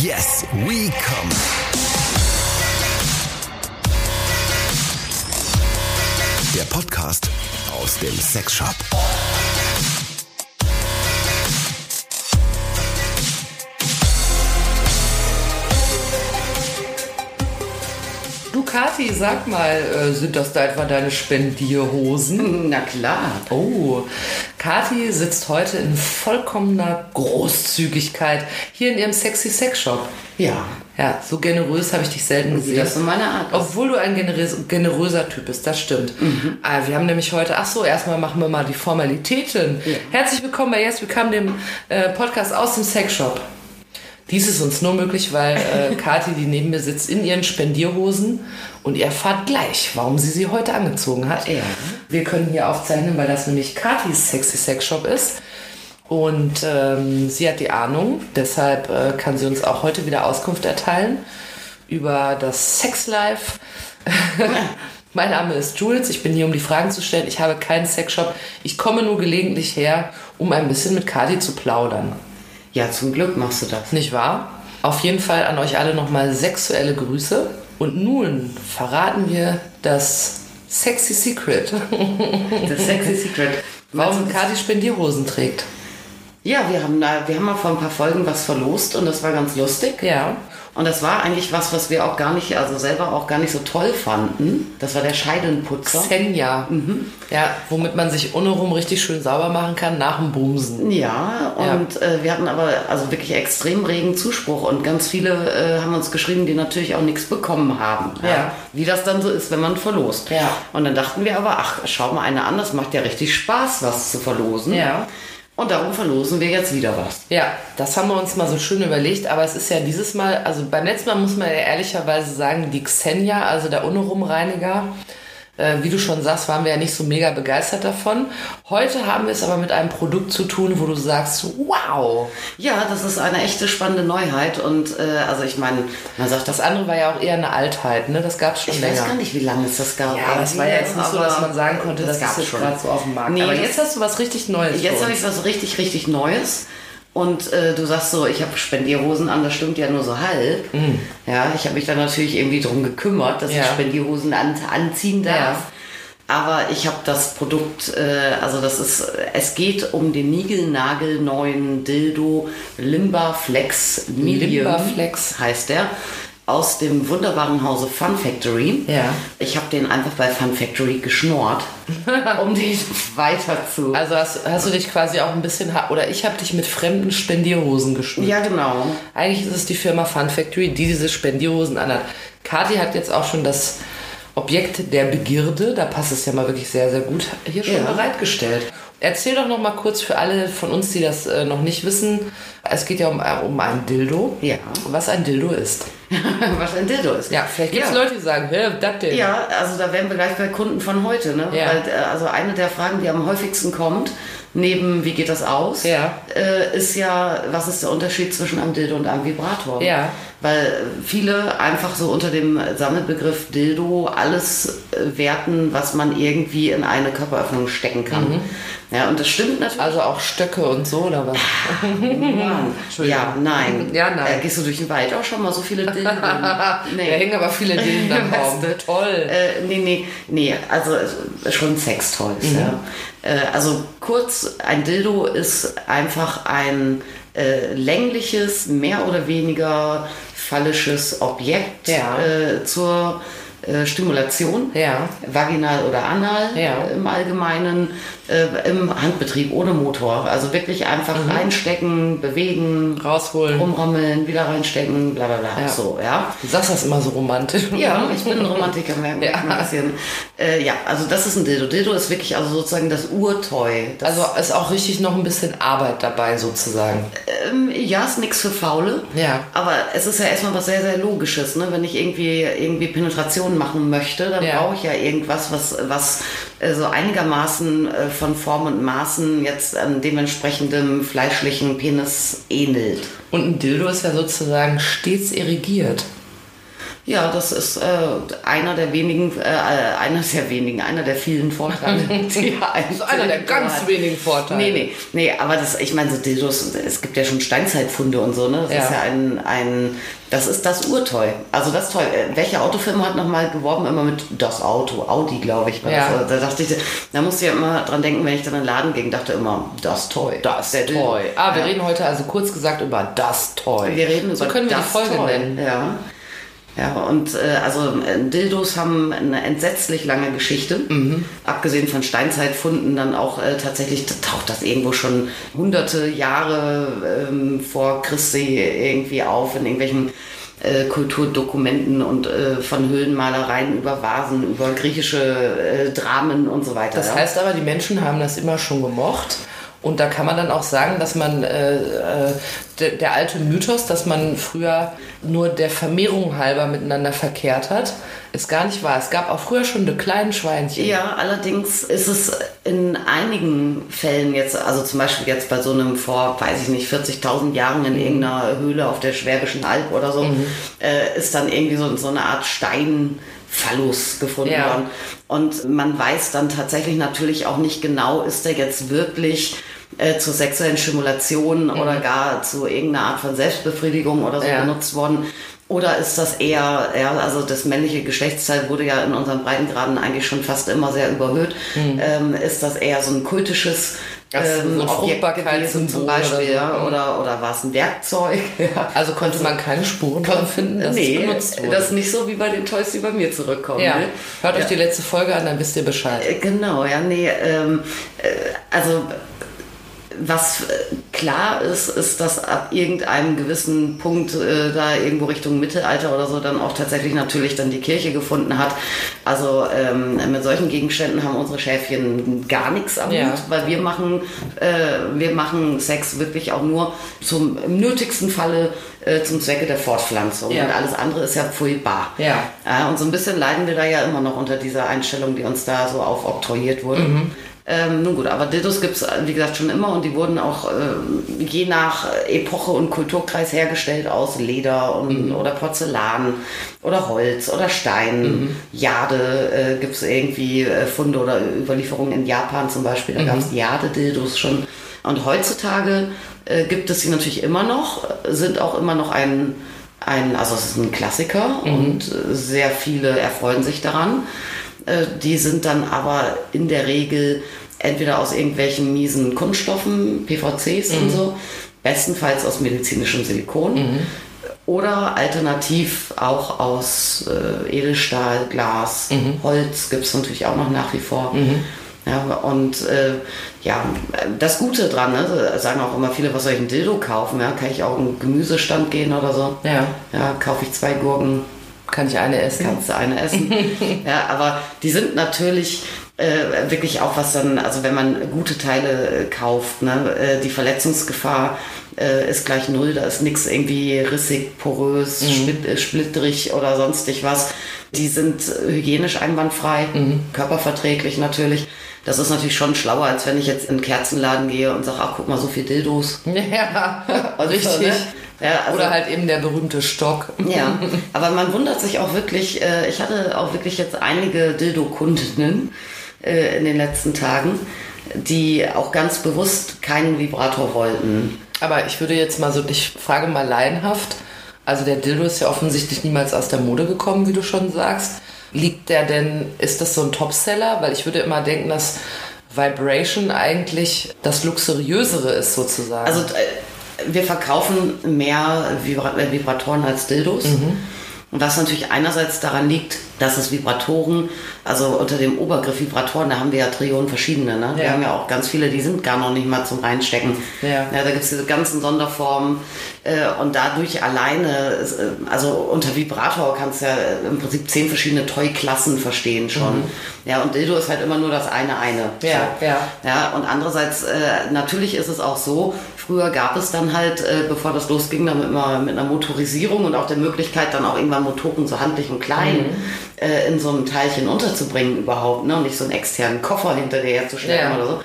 Yes, we come. Der Podcast aus dem Sexshop. Du Kathi, sag mal, äh, sind das da etwa deine Spendierhosen? Na klar. Oh, Kathi sitzt heute in vollkommener Großzügigkeit hier in ihrem sexy Sex Shop. Ja. Ja, so generös habe ich dich selten gesehen. das so meine Art ist. Obwohl du ein generös, generöser Typ bist, das stimmt. Ah, wir haben nämlich heute, ach so, erstmal machen wir mal die Formalitäten. Herzlich willkommen bei Yes, wir kamen dem äh, Podcast aus dem Sexshop. Dies ist uns nur möglich, weil äh, Kathi, die neben mir sitzt, in ihren Spendierhosen und ihr erfahrt gleich, warum sie sie heute angezogen hat. Ja. Wir können hier aufzeichnen, weil das nämlich Kathis Sexy Sex Shop ist. Und ähm, sie hat die Ahnung, deshalb äh, kann sie uns auch heute wieder Auskunft erteilen über das Sexlife. mein Name ist Jules, ich bin hier, um die Fragen zu stellen. Ich habe keinen Sexshop. Ich komme nur gelegentlich her, um ein bisschen mit Kati zu plaudern. Ja, zum Glück machst du das. Nicht wahr? Auf jeden Fall an euch alle nochmal sexuelle Grüße. Und nun verraten wir das Sexy Secret, Das Sexy Secret. warum du, Kati Spendierhosen trägt. Ja, wir haben, da, wir haben mal vor ein paar Folgen was verlost und das war ganz lustig. Ja. Und das war eigentlich was, was wir auch gar nicht, also selber auch gar nicht so toll fanden. Das war der Scheidenputzer. Xenia. Ja, womit man sich untenrum richtig schön sauber machen kann nach dem Bumsen. Ja, und Äh, wir hatten aber also wirklich extrem regen Zuspruch und ganz viele äh, haben uns geschrieben, die natürlich auch nichts bekommen haben. Ja. Wie das dann so ist, wenn man verlost. Ja. Und dann dachten wir aber, ach, schau mal eine an, das macht ja richtig Spaß, was zu verlosen. Ja. Und darum verlosen wir jetzt wieder was. Ja, das haben wir uns mal so schön überlegt, aber es ist ja dieses Mal, also beim letzten Mal muss man ja ehrlicherweise sagen, die Xenia, also der Untenrumreiniger, äh, wie du schon sagst, waren wir ja nicht so mega begeistert davon. Heute haben wir es aber mit einem Produkt zu tun, wo du sagst, wow. Ja, das ist eine echte spannende Neuheit und äh, also ich meine, man sagt Das das andere war ja auch eher eine Altheit, ne? Das gab es schon ich länger. weiß gar nicht, wie lange es das gab. Ja, das war ja jetzt nicht so, dass man sagen konnte, das, gab's jetzt schon. gerade so auf dem Markt. Nee, aber das- jetzt hast du was richtig Neues. Jetzt habe ich was richtig, richtig Neues. Und äh, du sagst so, ich habe Spendierhosen an, das stimmt ja nur so halb. Ja, ich habe mich dann natürlich irgendwie drum gekümmert, dass Mhm. Ja. ich Spendierhosen an, anziehen darf. Ja. Aber ich habe das Produkt, äh, also das ist, es geht um den niegelnagelneuen Dildo Limba Flex Medium. Limba Flex. heißt der. Aus dem wunderbaren Hause Fun Factory. Ja. Ich habe den einfach bei Fun Factory geschnort, um den weiter zu. Also hast, hast du dich quasi auch ein bisschen, oder ich habe dich mit fremden Spendierhosen geschmückt. ja, genau. Eigentlich ist es die Firma Fun Factory, die diese Spendierhosen anhat. Kathi hat jetzt auch schon das Objekt der Begierde, da passt es ja mal wirklich sehr, sehr gut, hier schon Ja. bereitgestellt. Erzähl doch noch mal kurz für alle von uns, die das äh, noch nicht wissen. Es geht ja um, äh, um ein Dildo. Ja. Was ein Dildo ist. was ein Dildo ist. Ja, vielleicht gibt es ja. Leute, die sagen, hä, das denn? Ja, also da wären wir gleich bei Kunden von heute. Ne? Ja. Weil, äh, also eine der Fragen, die am häufigsten kommt, neben wie geht das aus, Ja. äh, ist ja, was ist der Unterschied zwischen einem Dildo und einem Vibrator? Ja. Weil viele einfach so unter dem Sammelbegriff Dildo alles werten, was man irgendwie in eine Körperöffnung stecken kann. Ja, und das stimmt natürlich. Also auch Stöcke und so, oder was? Mann. Ja, nein. Ja, nein. Äh, gehst du durch den Wald auch schon mal so viele Dildo? Da hängen aber viele Dillen am Baum. Toll. Äh, nee, nee, nee, also äh, schon Sextoys, Mhm. ja. Äh, also kurz, ein Dildo ist einfach ein äh, längliches, mehr oder weniger phallisches Objekt Ja. äh, zur Stimulation, Ja. vaginal oder anal Ja. äh, im Allgemeinen, äh, im Handbetrieb ohne Motor. Also wirklich einfach Mhm. reinstecken, bewegen, Rausholen. rumrammeln, wieder reinstecken, bla bla bla. Ja. So, ja. Du sagst das immer so romantisch. Ja, ich bin ein Romantiker, merkt Ja. ja. ein bisschen. Äh, ja, also das ist ein Dildo. Dildo ist wirklich also sozusagen das Urtoy. Das, Also ist auch richtig noch ein bisschen Arbeit dabei sozusagen. ähm, ja, ist nichts für Faule. Ja. Aber es ist ja erstmal was sehr, sehr Logisches. Ne? Wenn ich irgendwie, irgendwie Penetration machen möchte, dann Ja. brauche ich ja irgendwas, was, was äh, so einigermaßen äh, von Form und Maßen jetzt an dementsprechendem fleischlichen Penis ähnelt. Und ein Dildo ist ja sozusagen stets irrigiert. Ja, das ist äh, einer der wenigen, äh, einer der wenigen, einer der vielen Vorteile, die Das ist einer der ganz hat. wenigen Vorteile. Nee, nee, nee, aber das, ich meine, so Dildos, es gibt ja schon Steinzeitfunde und so, ne? Das Ja. ist ja ein, ein, das ist das Urtoy. Also das toll. Äh, Welcher Autofirma hat nochmal geworben immer mit das Auto? Audi, glaube ich. Ja. das. Da dachte ich, da musste ich ja immer dran denken, wenn ich dann in den Laden ging, dachte immer, das Toy. Das Der. Toy. Ah, wir Ja. reden heute also kurz gesagt über das Toy. Wir reden so über können wir das die Folge Toy. nennen. Ja. Ja, und äh, also äh, Dildos haben eine entsetzlich lange Geschichte. Mhm. Abgesehen von Steinzeitfunden, dann auch äh, tatsächlich taucht das irgendwo schon hunderte Jahre ähm, vor Christi irgendwie auf in irgendwelchen äh, Kulturdokumenten und äh, von Höhlenmalereien über Vasen, über griechische äh, Dramen und so weiter. Das ja. heißt aber, die Menschen haben das immer schon gemocht. Und da kann man dann auch sagen, dass man äh, äh, der, der alte Mythos, dass man früher nur der Vermehrung halber miteinander verkehrt hat, ist gar nicht wahr. Es gab auch früher schon die kleinen Schweinchen. Ja, allerdings ist es in einigen Fällen jetzt, also zum Beispiel jetzt bei so einem vor, weiß ich nicht, 40.000 Jahren in irgendeiner Höhle auf der Schwäbischen Alb oder so, äh, ist dann irgendwie so, so eine Art Stein. Phallus gefunden Ja. worden. Und man weiß dann tatsächlich natürlich auch nicht genau, ist der jetzt wirklich äh, zur sexuellen Stimulation oder gar zu irgendeiner Art von Selbstbefriedigung oder so Ja. benutzt worden. Oder ist das eher, ja, also das männliche Geschlechtsteil wurde ja in unseren Breitengraden eigentlich schon fast immer sehr überhöht. Ähm, ist das eher so ein kultisches ähm, so Fruchtbarkeitssymbol zum Beispiel, oder ja, oder, oder war es ein Werkzeug? Ja. Also konnte man keine Spuren davon finden, dass nee, es benutzt wurde. das ist nicht so wie bei den Toys, die bei mir zurückkommen. ja. ne? Hört euch die letzte Folge an, dann wisst ihr Bescheid. Äh, Genau, ja, nee, ähm, äh, also was äh, klar ist, ist, dass ab irgendeinem gewissen Punkt äh, da irgendwo Richtung Mittelalter oder so dann auch tatsächlich natürlich dann die Kirche gefunden hat. Also ähm, mit solchen Gegenständen haben unsere Schäfchen gar nichts am Ja. Hut, weil wir machen, äh, wir machen Sex wirklich auch nur zum im nötigsten Falle äh, zum Zwecke der Fortpflanzung. Ja. Und alles andere ist ja furchtbar. Ja. Ja, und so ein bisschen leiden wir da ja immer noch unter dieser Einstellung, die uns da so aufoktroyiert wurde. Ähm, nun gut, aber Dildos gibt es, wie gesagt, schon immer und die wurden auch ähm, je nach Epoche und Kulturkreis hergestellt aus Leder und, oder Porzellan oder Holz oder Stein. Jade äh, gibt es irgendwie äh, Funde oder Überlieferungen in Japan zum Beispiel, da gab es Jade-Dildos schon. Und heutzutage äh, gibt es sie natürlich immer noch, sind auch immer noch ein ein, also es ist ein Klassiker und äh, sehr viele erfreuen sich daran. Äh, Die sind dann aber in der Regel entweder aus irgendwelchen miesen Kunststoffen, PVCs und so, bestenfalls aus medizinischem Silikon oder alternativ auch aus äh, Edelstahl, Glas, Holz gibt es natürlich auch noch nach wie vor. Ja, und äh, ja, das Gute dran, ne, sagen auch immer viele, was soll ich ein Dildo kaufen? Ja, kann ich auch in einen Gemüsestand gehen oder so? Ja. Ja, kaufe ich zwei Gurken, Kann ich eine essen? kannst du eine essen. ja, aber die sind natürlich äh, wirklich auch was dann, also wenn man gute Teile äh, kauft, ne, äh, die Verletzungsgefahr äh, ist gleich null, da ist nichts irgendwie rissig, porös, split, äh, splitterig oder sonstig was. Die sind hygienisch einwandfrei, körperverträglich natürlich. Das ist natürlich schon schlauer, als wenn ich jetzt in den Kerzenladen gehe und sage, ach guck mal, so viel Dildos. Ja, Und so, richtig. ne? Ja, also- Oder halt eben der berühmte Stock. Ja, aber man wundert sich auch wirklich, äh, ich hatte auch wirklich jetzt einige Dildo-Kundinnen äh, in den letzten Tagen, die auch ganz bewusst keinen Vibrator wollten. Aber ich würde jetzt mal so, ich frage mal laienhaft, also der Dildo ist ja offensichtlich niemals aus der Mode gekommen, wie du schon sagst. Liegt der denn, ist das so ein Topseller? Weil ich würde immer denken, dass Vibration eigentlich das Luxuriösere ist sozusagen. Also äh, wir verkaufen mehr äh, Vibratoren als Dildos. Und was natürlich einerseits daran liegt, dass es Vibratoren, also unter dem Obergriff Vibratoren, da haben wir ja Trillionen verschiedene. Ne? Wir Ja. haben ja auch ganz viele, die sind gar noch nicht mal zum Reinstecken. Ja. da gibt es diese ganzen Sonderformen. Äh, und dadurch alleine, äh, also unter Vibrator kannst du ja im Prinzip zehn verschiedene Toy-Klassen verstehen schon. Ja, und Dildo ist halt immer nur das eine eine. Ja, ja. Ja, und andererseits, äh, natürlich ist es auch so, früher gab es dann halt, äh, bevor das losging, dann mit, einer, mit einer Motorisierung und auch der Möglichkeit, dann auch irgendwann Motoren so handlich und klein äh, in so einem Teilchen unterzubringen überhaupt, ne? und nicht so einen externen Koffer hinter dir herzustellen Ja. oder so.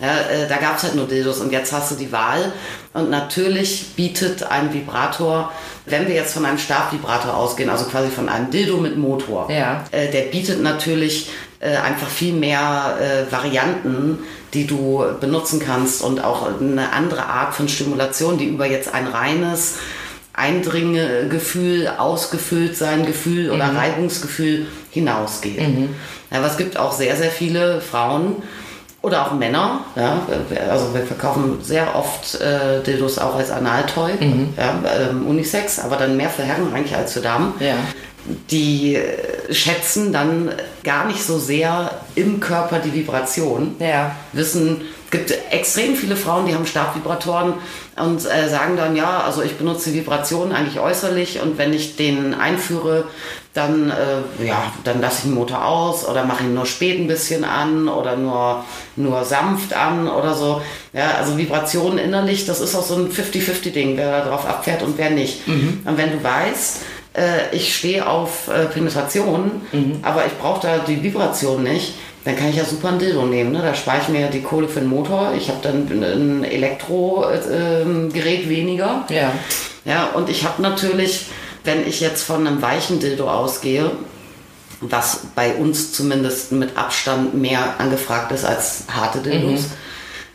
Ja, äh, da gab es halt nur Dildos und jetzt hast du die Wahl. Und natürlich bietet ein Vibrator, wenn wir jetzt von einem Stabvibrator ausgehen, also quasi von einem Dildo mit Motor, Ja. äh, der bietet natürlich äh, einfach viel mehr äh, Varianten, die du benutzen kannst und auch eine andere Art von Stimulation, die über jetzt ein reines Eindringegefühl, ausgefüllt sein Gefühl oder Reibungsgefühl hinausgeht. Ja, aber es gibt auch sehr, sehr viele Frauen oder auch Männer. Ja, also wir verkaufen sehr oft äh, Dildos auch als Analtoy, ja, ähm, Unisex, aber dann mehr für Herren eigentlich als für Damen Ja. Die äh, schätzen dann gar nicht so sehr im Körper die Vibration. Ja. Wissen, es gibt extrem viele Frauen, die haben Stabvibratoren und äh, sagen dann, ja, also ich benutze die Vibration eigentlich äußerlich und wenn ich den einführe, dann, äh, ja, dann lasse ich den Motor aus oder mache ihn nur spät ein bisschen an oder nur, nur sanft an oder so. Ja, also Vibration innerlich, das ist auch so ein 50-50-Ding, wer darauf abfährt und wer nicht. Und wenn du weißt, äh, ich stehe auf äh, Penetration, aber ich brauche da die Vibration nicht, dann kann ich ja super ein Dildo nehmen. Ne? Da spare ich mir die Kohle für den Motor. Ich habe dann ein Elektrogerät weniger. Ja. Ja, und ich habe natürlich, wenn ich jetzt von einem weichen Dildo ausgehe, was bei uns zumindest mit Abstand mehr angefragt ist als harte Dildos,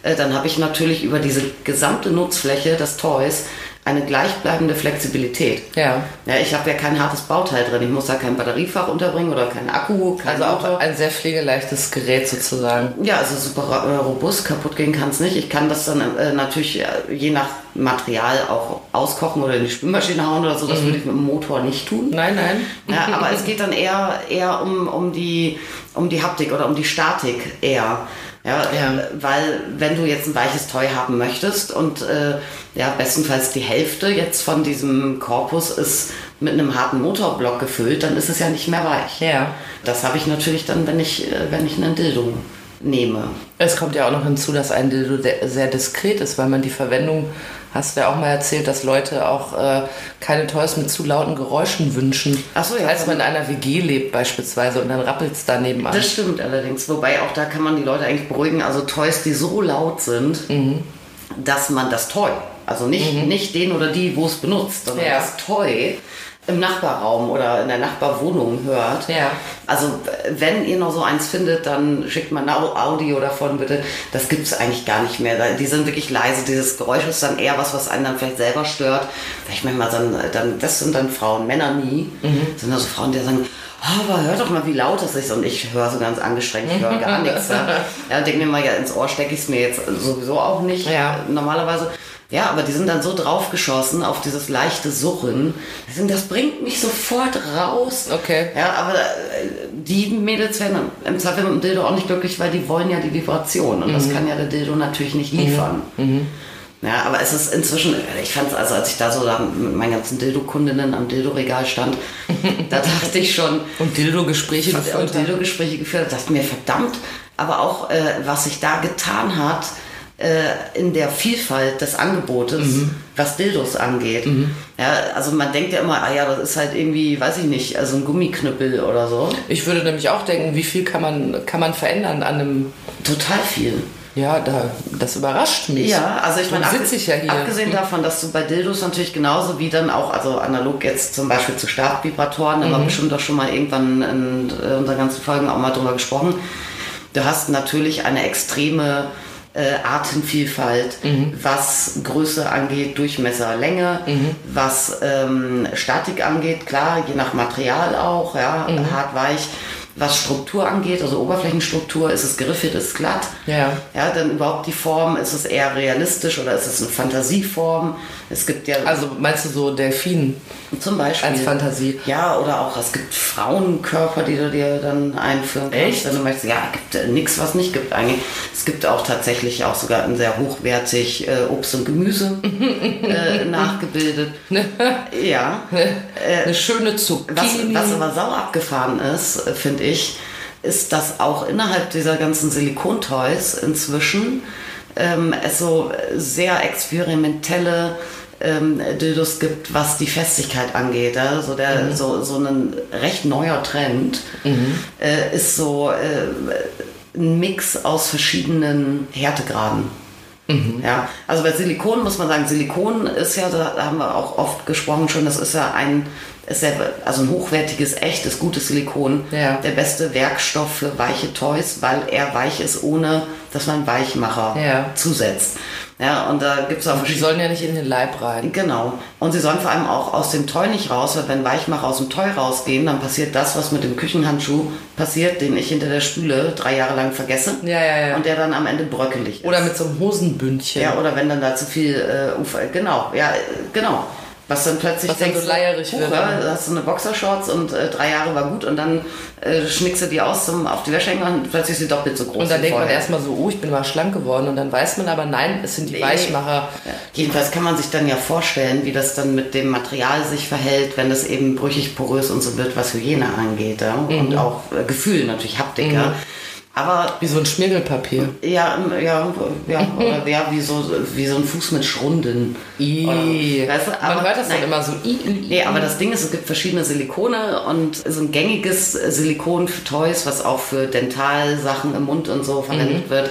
äh, dann habe ich natürlich über diese gesamte Nutzfläche des Toys eine gleichbleibende Flexibilität. Ja. Ja, ich habe ja kein hartes Bauteil drin. Ich muss da kein Batteriefach unterbringen oder kein Akku, kein Also auch Motor. ein sehr pflegeleichtes Gerät sozusagen. Ja, also super äh, robust, kaputt gehen kann es nicht. Ich kann das dann äh, natürlich äh, je nach Material auch auskochen oder in die Spülmaschine hauen oder so. Das würde ich mit dem Motor nicht tun. Nein, nein. Ja, aber es geht dann eher, eher um, um, die, um die Haptik oder um die Statik eher. Ja, Ja. äh, Weil wenn du jetzt ein weiches Toy haben möchtest und äh, ja, bestenfalls die Hälfte jetzt von diesem Korpus ist mit einem harten Motorblock gefüllt, dann ist es ja nicht mehr weich. Ja. Das habe ich natürlich dann, wenn ich, äh, wenn ich einen Dildo nehme. Es kommt ja auch noch hinzu, dass ein Dildo sehr diskret ist, weil man die Verwendung, hast du ja auch mal erzählt, dass Leute auch äh, keine Toys mit zu lauten Geräuschen wünschen. Ach so, ja. Als man in einer WG lebt beispielsweise und dann rappelt es da nebenan. Das stimmt allerdings. Wobei auch da kann man die Leute eigentlich beruhigen. Also Toys, die so laut sind, dass man das Toy, also nicht, nicht den oder die, wo es benutzt, sondern Ja. das Toy im Nachbarraum oder in der Nachbarwohnung hört. Ja. Also wenn ihr noch so eins findet, dann schickt mal ein Au- Audio davon bitte. Das gibt es eigentlich gar nicht mehr. Die sind wirklich leise. Dieses Geräusch ist dann eher was, was einen dann vielleicht selber stört. Ich manchmal dann, dann, das sind dann Frauen, Männer nie. Das sind also Frauen, die sagen, "Oh, aber hör doch mal, wie laut das ist. Und ich höre so ganz angestrengt, ich höre gar nichts. Ja, ja denke mir mal, ja, ins Ohr stecke ich es mir jetzt sowieso auch nicht. Ja. Normalerweise. Ja, aber die sind dann so draufgeschossen auf dieses leichte sind, Das bringt mich sofort raus. Okay. Ja, aber äh, die Mädels werden im Zweifel mit dem Dildo auch nicht glücklich, weil die wollen ja die Vibration. Und das kann ja der Dildo natürlich nicht liefern. Ja, aber es ist inzwischen, ich fand es, also als ich da so da mit meinen ganzen Dildo-Kundinnen am Dildo-Regal stand, da dachte ich schon, Und Dildo-Gespräche und geführt haben. Dildo-Gespräche geführt, dachte mir, verdammt, aber auch, äh, was sich da getan hat, äh, in der Vielfalt des Angebotes, was Dildos angeht. Ja, also man denkt ja immer, ah ja, das ist halt irgendwie, weiß ich nicht, also ein Gummiknüppel oder so. Ich würde nämlich auch denken, wie viel kann man, kann man verändern an einem. Total viel. Ja, da, das überrascht mich. Ja, also ich meine, ich ja abgesehen davon, dass du bei Dildos natürlich genauso wie dann auch, also analog jetzt zum Beispiel zu Stabvibratoren, da haben wir bestimmt doch schon mal irgendwann in äh, unseren ganzen Folgen auch mal drüber gesprochen. Du hast natürlich eine extreme äh, Artenvielfalt, was Größe angeht, Durchmesser, Länge, was ähm, Statik angeht, klar, je nach Material auch, ja, hart, weich. Was Struktur angeht, also Oberflächenstruktur, ist es griffig, ist es glatt. Ja. Ja, dann überhaupt die Form, ist es eher realistisch oder ist es eine Fantasieform? Es gibt ja Also meinst du so Delfin zum Beispiel. als Fantasie? Ja, oder auch es gibt Frauenkörper, die du dir dann einführen kannst, Echt? wenn du möchtest. Ja, gibt äh, nichts, was nicht gibt eigentlich. Es gibt auch tatsächlich auch sogar ein sehr hochwertig äh, Obst und Gemüse äh, nachgebildet. ja. Eine schöne Was, Zucchini. was aber sau abgefahren ist, äh, finde ich, ist, dass auch innerhalb dieser ganzen Silikontoys inzwischen ähm, es so sehr experimentelle ähm, Dildos gibt, was die Festigkeit angeht. Ja? So, der, so, so ein recht neuer Trend äh, ist so äh, ein Mix aus verschiedenen Härtegraden. Ja, also bei Silikon muss man sagen, Silikon ist ja, da haben wir auch oft gesprochen schon, das ist ja ein, ist ja also ein hochwertiges, echtes, gutes Silikon. Ja. Der beste Werkstoff für weiche Toys, weil er weich ist, ohne dass man Weichmacher Ja. zusetzt. Ja, und da gibt es auch Die sollen ja nicht in den Leib rein. Genau. Und sie sollen vor allem auch aus dem Toy nicht raus, weil wenn Weichmacher aus dem Toy rausgehen, dann passiert das, was mit dem Küchenhandschuh passiert, den ich hinter der Spüle drei Jahre lang vergesse. Ja, ja, ja. Und der dann am Ende bröckelig ist. Oder mit so einem Hosenbündchen. ja, oder wenn dann da zu viel äh, Ufer, genau, ja, äh, genau. Was dann plötzlich Was dann so denkst, leierig huch, wird. ja, Da hast du eine Boxershorts und äh, drei Jahre war gut und dann äh, schnickst du die aus zum auf die Wäsche hängen und plötzlich ist sie doppelt so groß. Und dann denkt man vorher. erstmal so, oh, ich bin mal schlank geworden. Und dann weiß man aber, nein, es sind die Nee. Weichmacher. Ja. Jedenfalls kann man sich dann ja vorstellen, wie das dann mit dem Material sich verhält, wenn es eben brüchig, porös und so wird, was Hygiene angeht. Ja? Mhm. Und auch äh, Gefühl natürlich, Haptik. Ja? Aber Wie so ein Schmirgelpapier. ja, ja, ja, oder ja, wie so, wie so ein Fuß mit Schrunden. I. Oder, weißt du, Man aber- hört das dann nein. immer so. I. Nee, aber das Ding ist, es gibt verschiedene Silikone und so ein gängiges Silikon für Toys, was auch für Dentalsachen im Mund und so verwendet wird.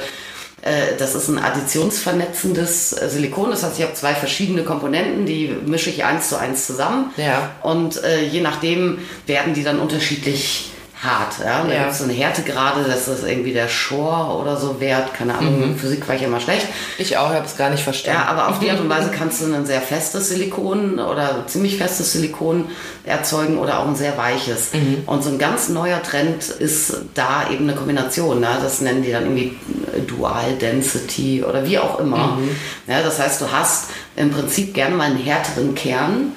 äh, Das ist ein additionsvernetzendes Silikon. Das heißt, ich habe zwei verschiedene Komponenten, die mische ich eins zu eins zusammen. Ja. Und äh, je nachdem werden die dann unterschiedlich hart. Ja? Da Ja. gibt es so eine Härtegrade, das ist irgendwie der Shore oder so wert. Keine Ahnung, Physik war ich immer schlecht. Ich auch, habe es gar nicht verstanden. Ja, aber auf die Art und Weise kannst du ein sehr festes Silikon oder ziemlich festes Silikon erzeugen oder auch ein sehr weiches. Und so ein ganz neuer Trend ist da eben eine Kombination. Ne? Das nennen die dann irgendwie Dual Density oder wie auch immer. Ja, das heißt, du hast im Prinzip gerne mal einen härteren Kern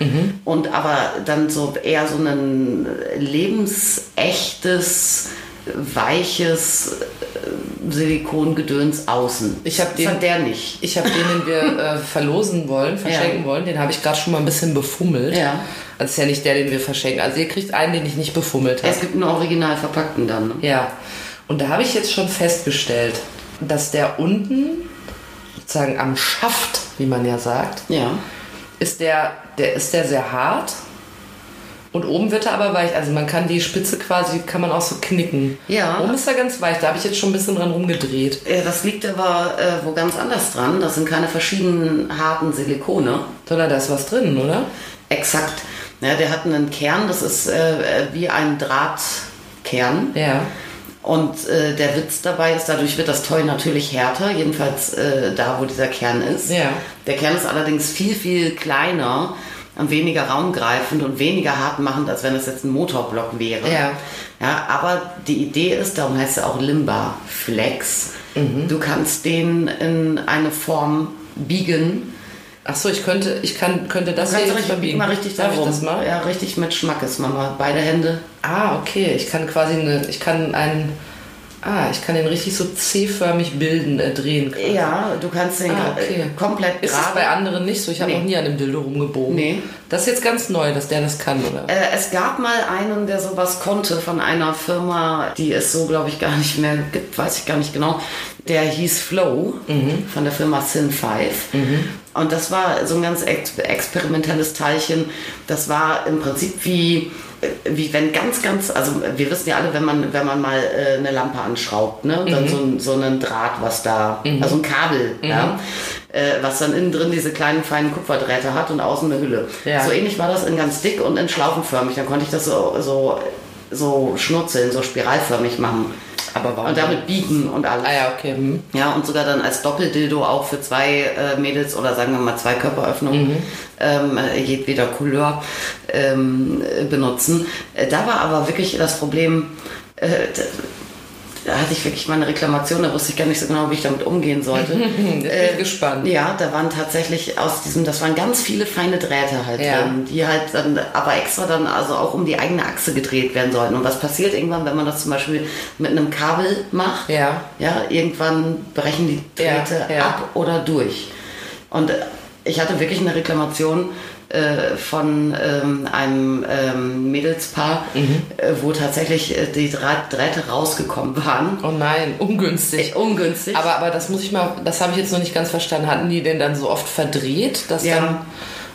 und aber dann so eher so ein lebensechtes weiches äh, Silikongedöns außen. Ich hab Das den- der nicht. Ich habe den, den wir äh, verlosen wollen, verschenken wollen, den habe ich gerade schon mal ein bisschen befummelt. Ja. Also ist ja nicht der, den wir verschenken. Also ihr kriegt einen, den ich nicht befummelt habe. Es gibt einen original verpackten dann. Ne? Ja. Und da habe ich jetzt schon festgestellt, dass der unten, sozusagen am Schaft, wie man ja sagt, Ja. ist der, der ist der sehr hart. Und oben wird er aber weich. Also man kann die Spitze quasi, kann man auch so knicken. Ja. Oben ist er ganz weich. Da habe ich jetzt schon ein bisschen dran rumgedreht. Ja, Das liegt aber äh, wo ganz anders dran. Das sind keine verschiedenen harten Silikone. Sondern da ist was drin, oder? Exakt. Ja, der hat einen Kern, das ist äh, äh, wie ein Drahtkern. Ja. Und äh, der Witz dabei ist, dadurch wird das Toy natürlich härter, jedenfalls äh, da, wo dieser Kern ist. Ja. Der Kern ist allerdings viel, viel kleiner und weniger raumgreifend und weniger hart machend, als wenn es jetzt ein Motorblock wäre. Ja. Ja, aber die Idee ist, darum heißt er auch Limba Flex. Du kannst den in eine Form biegen. Ach so, ich könnte, ich kann, könnte das hier richtig, bieg verbiegen. mal richtig Darf darum. ich das mal? Ja, richtig mit Schmackes, Mama. Beide Hände. Ah, okay. Ich kann quasi eine, ich kann einen, ah, ich kann den richtig so C-förmig bilden, äh, drehen. Quasi. Ja, du kannst den Ah, gra- okay. komplett Ist es bei gerade. anderen nicht so? Ich habe Nee. noch nie an dem Dildo rumgebogen. Nee. Das ist jetzt ganz neu, dass der das kann, oder? Äh, es gab mal einen, der sowas konnte von einer Firma, die es so, glaube ich, gar nicht mehr gibt, weiß ich gar nicht genau. Der hieß Flow von der Firma Sin 5. Und das war so ein ganz ex experimentelles Teilchen. Das war im Prinzip wie, wie wenn ganz, ganz, also wir wissen ja alle, wenn man, wenn man mal äh, eine Lampe anschraubt, ne? dann so, ein- so einen Draht, was da, also ein Kabel, ja? äh, was dann innen drin diese kleinen feinen Kupferdrähte hat und außen eine Hülle. Ja. So ähnlich war das in ganz dick und in schlaufenförmig. Dann konnte ich das so, so, so schnurzeln, so spiralförmig machen. Aber warum? Und damit biegen und alles. Ah ja, okay. Hm. Ja, und sogar dann als Doppeldildo auch für zwei äh, Mädels oder sagen wir mal zwei Körperöffnungen, ähm, äh, jedweder Couleur ähm, äh, benutzen. Äh, da war aber wirklich das Problem, äh, da, hatte ich wirklich mal eine Reklamation, da wusste ich gar nicht so genau, wie ich damit umgehen sollte. Bin ich gespannt. Ja, da waren tatsächlich aus diesem, das waren ganz viele feine Drähte halt Ja. drin, die halt dann aber extra dann also auch um die eigene Achse gedreht werden sollten. Und was passiert irgendwann, wenn man das zum Beispiel mit einem Kabel macht? Ja. Ja, irgendwann brechen die Ja, Drähte ja. ab oder durch. Und äh, ich hatte wirklich eine Reklamation äh, von ähm, einem ähm, Mädelspaar, Mhm. äh, wo tatsächlich äh, die Draht, Drähte rausgekommen waren. Oh nein, ungünstig. Äh, ungünstig. Aber, aber das muss ich mal, das habe ich jetzt noch nicht ganz verstanden. Hatten die denn dann so oft verdreht, dass Ja. dann.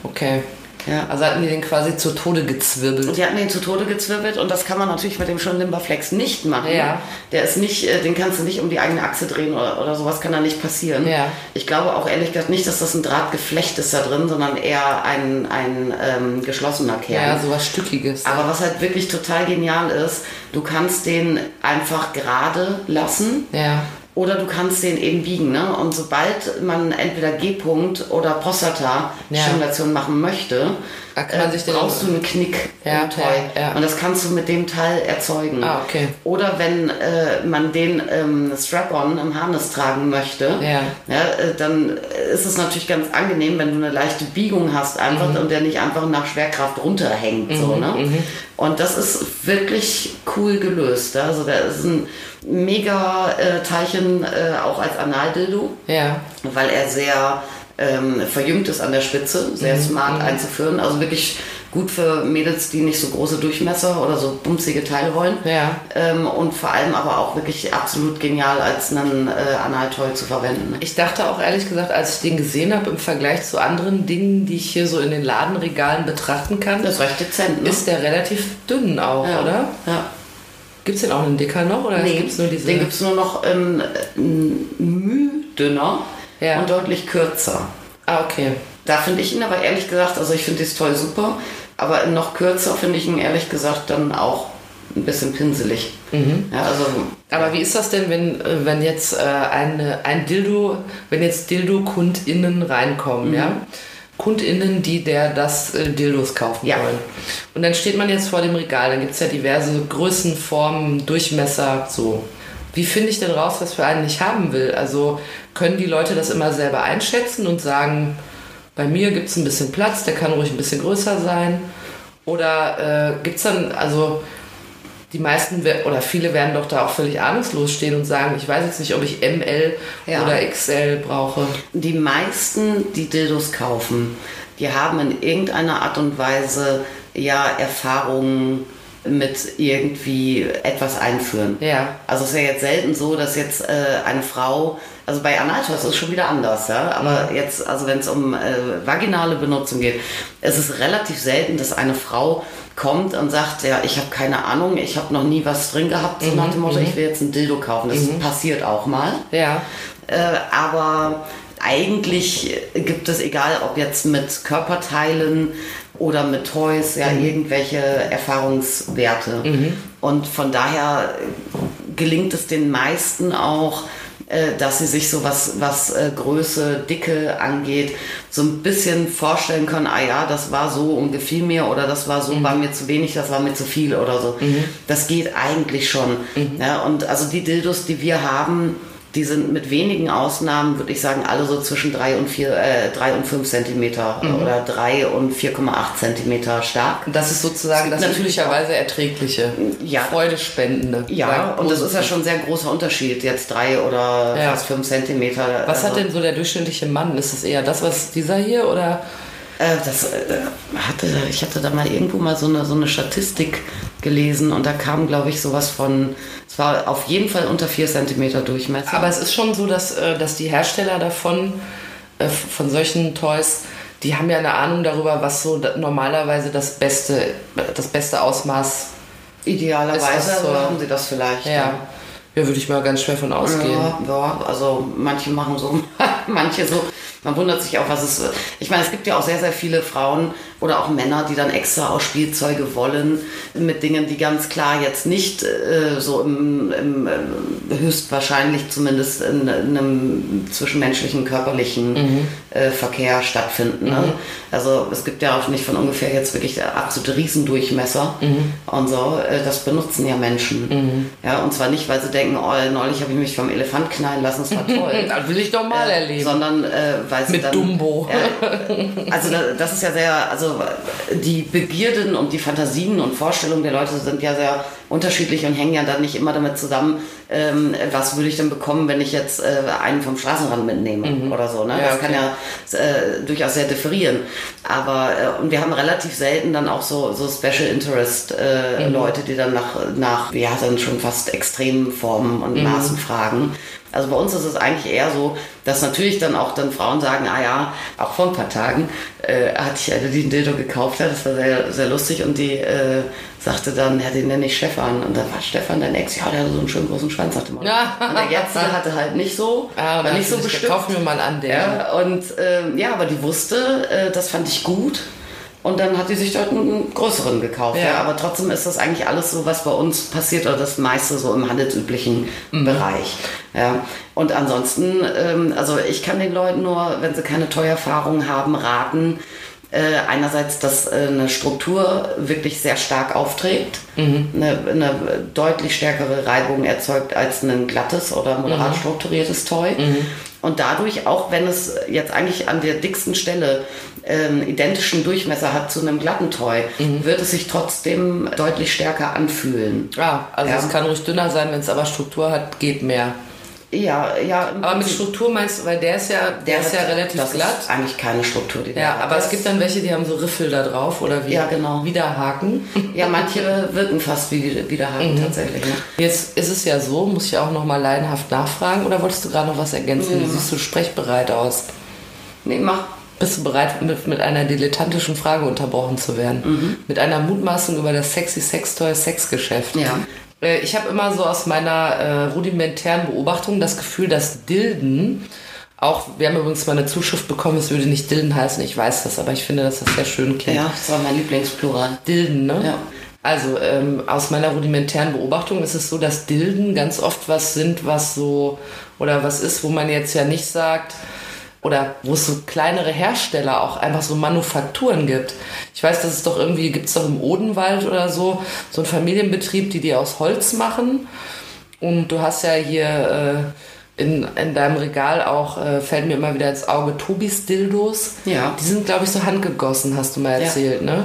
Okay. Ja. Also hatten die den quasi zu Tode gezwirbelt. Und die hatten den zu Tode gezwirbelt und das kann man natürlich mit dem schönen Limberflex nicht machen. Ja. Der ist nicht, äh, den kannst du nicht um die eigene Achse drehen oder, oder sowas kann da nicht passieren. Ja. Ich glaube auch ehrlich gesagt nicht, dass das ein Drahtgeflecht ist da drin, sondern eher ein, ein ähm, geschlossener Kern. Ja, sowas Stückiges. Aber was halt wirklich total genial ist, du kannst den einfach gerade lassen ja. Oder du kannst den eben biegen. Ne? Und sobald man entweder G-Punkt oder Prostata-Stimulation machen möchte, Da kann man äh, sich den- brauchst du einen Knick Ja, im Toy. ja, ja. Und das kannst du mit dem Teil erzeugen. Ah, okay. Oder wenn äh, man den ähm, Strap-on im Harness tragen möchte, Ja. äh, dann ist es natürlich ganz angenehm, wenn du eine leichte Biegung hast einfach Mhm. und der nicht einfach nach Schwerkraft runterhängt. so, ne? Und das ist wirklich cool gelöst. Also da ist ein mega äh, Teilchen äh, auch als Analdildo Ja. weil er sehr ähm, verjüngt ist an der Spitze, sehr Mhm. smart einzuführen. Also wirklich gut für Mädels, die nicht so große Durchmesser oder so bumsige Teile wollen. Ja. Ähm, und vor allem aber auch wirklich absolut genial als einen äh, Analtoy zu verwenden. Ich dachte auch ehrlich gesagt, als ich den gesehen habe, im Vergleich zu anderen Dingen, die ich hier so in den Ladenregalen betrachten kann, Das ist recht dezent, ne? ist der relativ dünn auch, ja. oder? Ja. Gibt es den auch einen dicker noch? Oder Nee, gibt's nur diese? den gibt es nur noch ähm, ein Müh dünner Ja. und deutlich kürzer. ah, okay. Da finde ich ihn aber ehrlich gesagt, also ich finde das Toy super, aber noch kürzer finde ich ihn ehrlich gesagt dann auch ein bisschen pinselig. Ja, also Aber wie ist das denn, wenn, äh, wenn jetzt äh, eine, ein Dildo, wenn jetzt Dildo-KundInnen reinkommen, ja? KundInnen, die der das äh, Dildos kaufen Ja. wollen. Und dann steht man jetzt vor dem Regal, dann gibt es ja diverse Größen, Formen, Durchmesser, so. Wie finde ich denn raus, was für einen ich haben will? Also können die Leute das immer selber einschätzen und sagen, bei mir gibt es ein bisschen Platz, der kann ruhig ein bisschen größer sein? Oder äh, gibt es dann, also die meisten oder viele werden doch da auch völlig ahnungslos stehen und sagen, ich weiß jetzt nicht, ob ich ML Ja. oder XL brauche. die meisten, die Dildos kaufen, die haben in irgendeiner Art und Weise ja Erfahrungen mit irgendwie etwas einführen. Ja. Also es ist ja jetzt selten so, dass jetzt äh, eine Frau, also bei Analtos ist es schon wieder anders, ja. Aber jetzt, also wenn es um äh, vaginale Benutzung geht, ist es relativ selten, dass eine Frau kommt und sagt, ja, ich habe keine Ahnung, ich habe noch nie was drin gehabt, so nach dem Motto, ich will jetzt ein Dildo kaufen. Das passiert auch mal. Ja. Äh, aber eigentlich gibt es, egal ob jetzt mit Körperteilen oder mit Toys, ja irgendwelche Erfahrungswerte. Und von daher gelingt es den meisten auch, äh, dass sie sich so was, was äh, Größe, Dicke angeht, so ein bisschen vorstellen können, ah ja, das war so und gefiel mir oder das war so, war mir zu wenig, das war mir zu viel oder so. Das geht eigentlich schon. Ja, und also die Dildos, die wir haben, die sind mit wenigen Ausnahmen, würde ich sagen, alle so zwischen 3 und 4, äh, 3 und 5 Zentimeter oder 3 und 4,8 Zentimeter stark. Das ist sozusagen das Es gibt natürlich üblicherweise erträgliche, Ja. Freudespendende. Ja, und das ist ja schon ein sehr großer Unterschied, jetzt 3 oder Ja. fast 5 Zentimeter. Was hat Also, denn so der durchschnittliche Mann? Ist es eher das, was dieser hier oder? Äh, das äh, hatte, ich hatte da mal irgendwo mal so eine, so eine Statistik gelesen und da kam, glaube ich, sowas von, es war auf jeden Fall unter 4 Zentimeter Durchmesser. Aber es ist schon so, dass, äh, dass die Hersteller davon, äh, von solchen Toys, die haben ja eine Ahnung darüber, was so normalerweise das beste, das beste Ausmaß. Idealerweise Ist so? haben sie das vielleicht. Ja. Ja, würde ich mal ganz schwer von ausgehen. Ja, ja, also manche machen so, manche so. Man wundert sich auch, was es. Ich meine, es gibt ja auch sehr, sehr viele Frauen oder auch Männer, die dann extra aus Spielzeuge wollen mit Dingen, die ganz klar jetzt nicht äh, so im, im äh, höchstwahrscheinlich zumindest in, in einem zwischenmenschlichen körperlichen äh, Verkehr stattfinden. Ne? Also es gibt ja auch nicht von ungefähr jetzt wirklich absolute Riesendurchmesser und so. Äh, das benutzen ja Menschen. Ja, und zwar nicht, weil sie denken, oh, neulich habe ich mich vom Elefant knallen lassen, das war toll. Das will ich doch mal Äh, erleben. Sondern äh, weil sie Mit dann, Dumbo. Also da- das ist ja sehr, also die Begierden und die Fantasien und Vorstellungen der Leute sind ja sehr unterschiedlich und hängen ja dann nicht immer damit zusammen, ähm, was würde ich denn bekommen, wenn ich jetzt äh, einen vom Straßenrand mitnehme oder so. Ne? Mhm. Ja, das kann okay. ja äh, durchaus sehr differieren. Aber äh, und wir haben relativ selten dann auch so, so Special Interest äh, Mhm. Leute, die dann nach, nach, ja, dann schon fast extremen Formen und Mhm. Maßen fragen. Also bei uns ist es eigentlich eher so, dass natürlich dann auch dann Frauen sagen, ah ja, auch vor ein paar Tagen äh, hatte ich eine, die ein Dildo gekauft hat, das war sehr, sehr lustig und die äh, sagte dann, ja, den nenne ich Stefan. Und dann war Stefan dein Ex, ja, der hatte so einen schönen großen Schwanz, sagte man. Ja. Und der Jetze hatte halt nicht so, Ah, war nicht so bestimmt. Kaufen wir mal an der. Ja, und ähm, ja, aber die wusste, äh, das fand ich gut. Und dann hat die sich dort einen größeren gekauft. Ja. Ja. aber trotzdem ist das eigentlich alles so, was bei uns passiert, oder das meiste so im handelsüblichen Mhm. Bereich. Ja. Und ansonsten, ähm, also ich kann den Leuten nur, wenn sie keine Teuererfahrung haben, raten, äh, einerseits, dass äh, eine Struktur wirklich sehr stark aufträgt, eine, eine deutlich stärkere Reibung erzeugt als ein glattes oder moderat strukturiertes Toy. Und dadurch, auch wenn es jetzt eigentlich an der dicksten Stelle ähm, identischen Durchmesser hat zu einem glatten Toy, wird es sich trotzdem deutlich stärker anfühlen. Ah, also Ja. es kann ruhig dünner sein, wenn es aber Struktur hat, geht mehr. Ja, ja. Aber mit Struktur meinst du, weil der ist ja, der ist ja relativ das glatt. Ist eigentlich keine Struktur, die der Ja, hat. aber es Das- gibt dann welche, die haben so Riffel da drauf oder wie Ja, genau. Widerhaken. Ja, manche wirken fast wie Widerhaken Mhm. tatsächlich. Ne? Jetzt ist es ja so, muss ich auch noch mal laienhaft nachfragen oder wolltest du gerade noch was ergänzen? Du siehst so sprechbereit aus. Nee, mach. Bist du bereit, mit, mit einer dilettantischen Frage unterbrochen zu werden? Mhm. Mit einer Mutmaßung über das sexy Sextoy Sexgeschäft. Ja. Äh, Ich habe immer so aus meiner äh, rudimentären Beobachtung das Gefühl, dass Dilden auch, wir haben übrigens mal eine Zuschrift bekommen, es würde nicht Dilden heißen, ich weiß das, aber ich finde, dass das sehr schön klingt. Ja, das war mein Lieblingsplural. Dilden, ne? Ja. Also ähm, aus meiner rudimentären Beobachtung ist es so, dass Dilden ganz oft was sind, was so, oder was ist, wo man jetzt ja nicht sagt, oder wo es so kleinere Hersteller auch einfach so Manufakturen gibt. Ich weiß, dass es doch irgendwie, gibt es doch im Odenwald oder so, so einen Familienbetrieb, die die aus Holz machen. Und du hast ja hier äh, in, in deinem Regal auch, äh, fällt mir immer wieder ins Auge, Tobis Dildos. Ja. Die sind, glaube ich, so handgegossen, hast du mal Ja. erzählt, ne?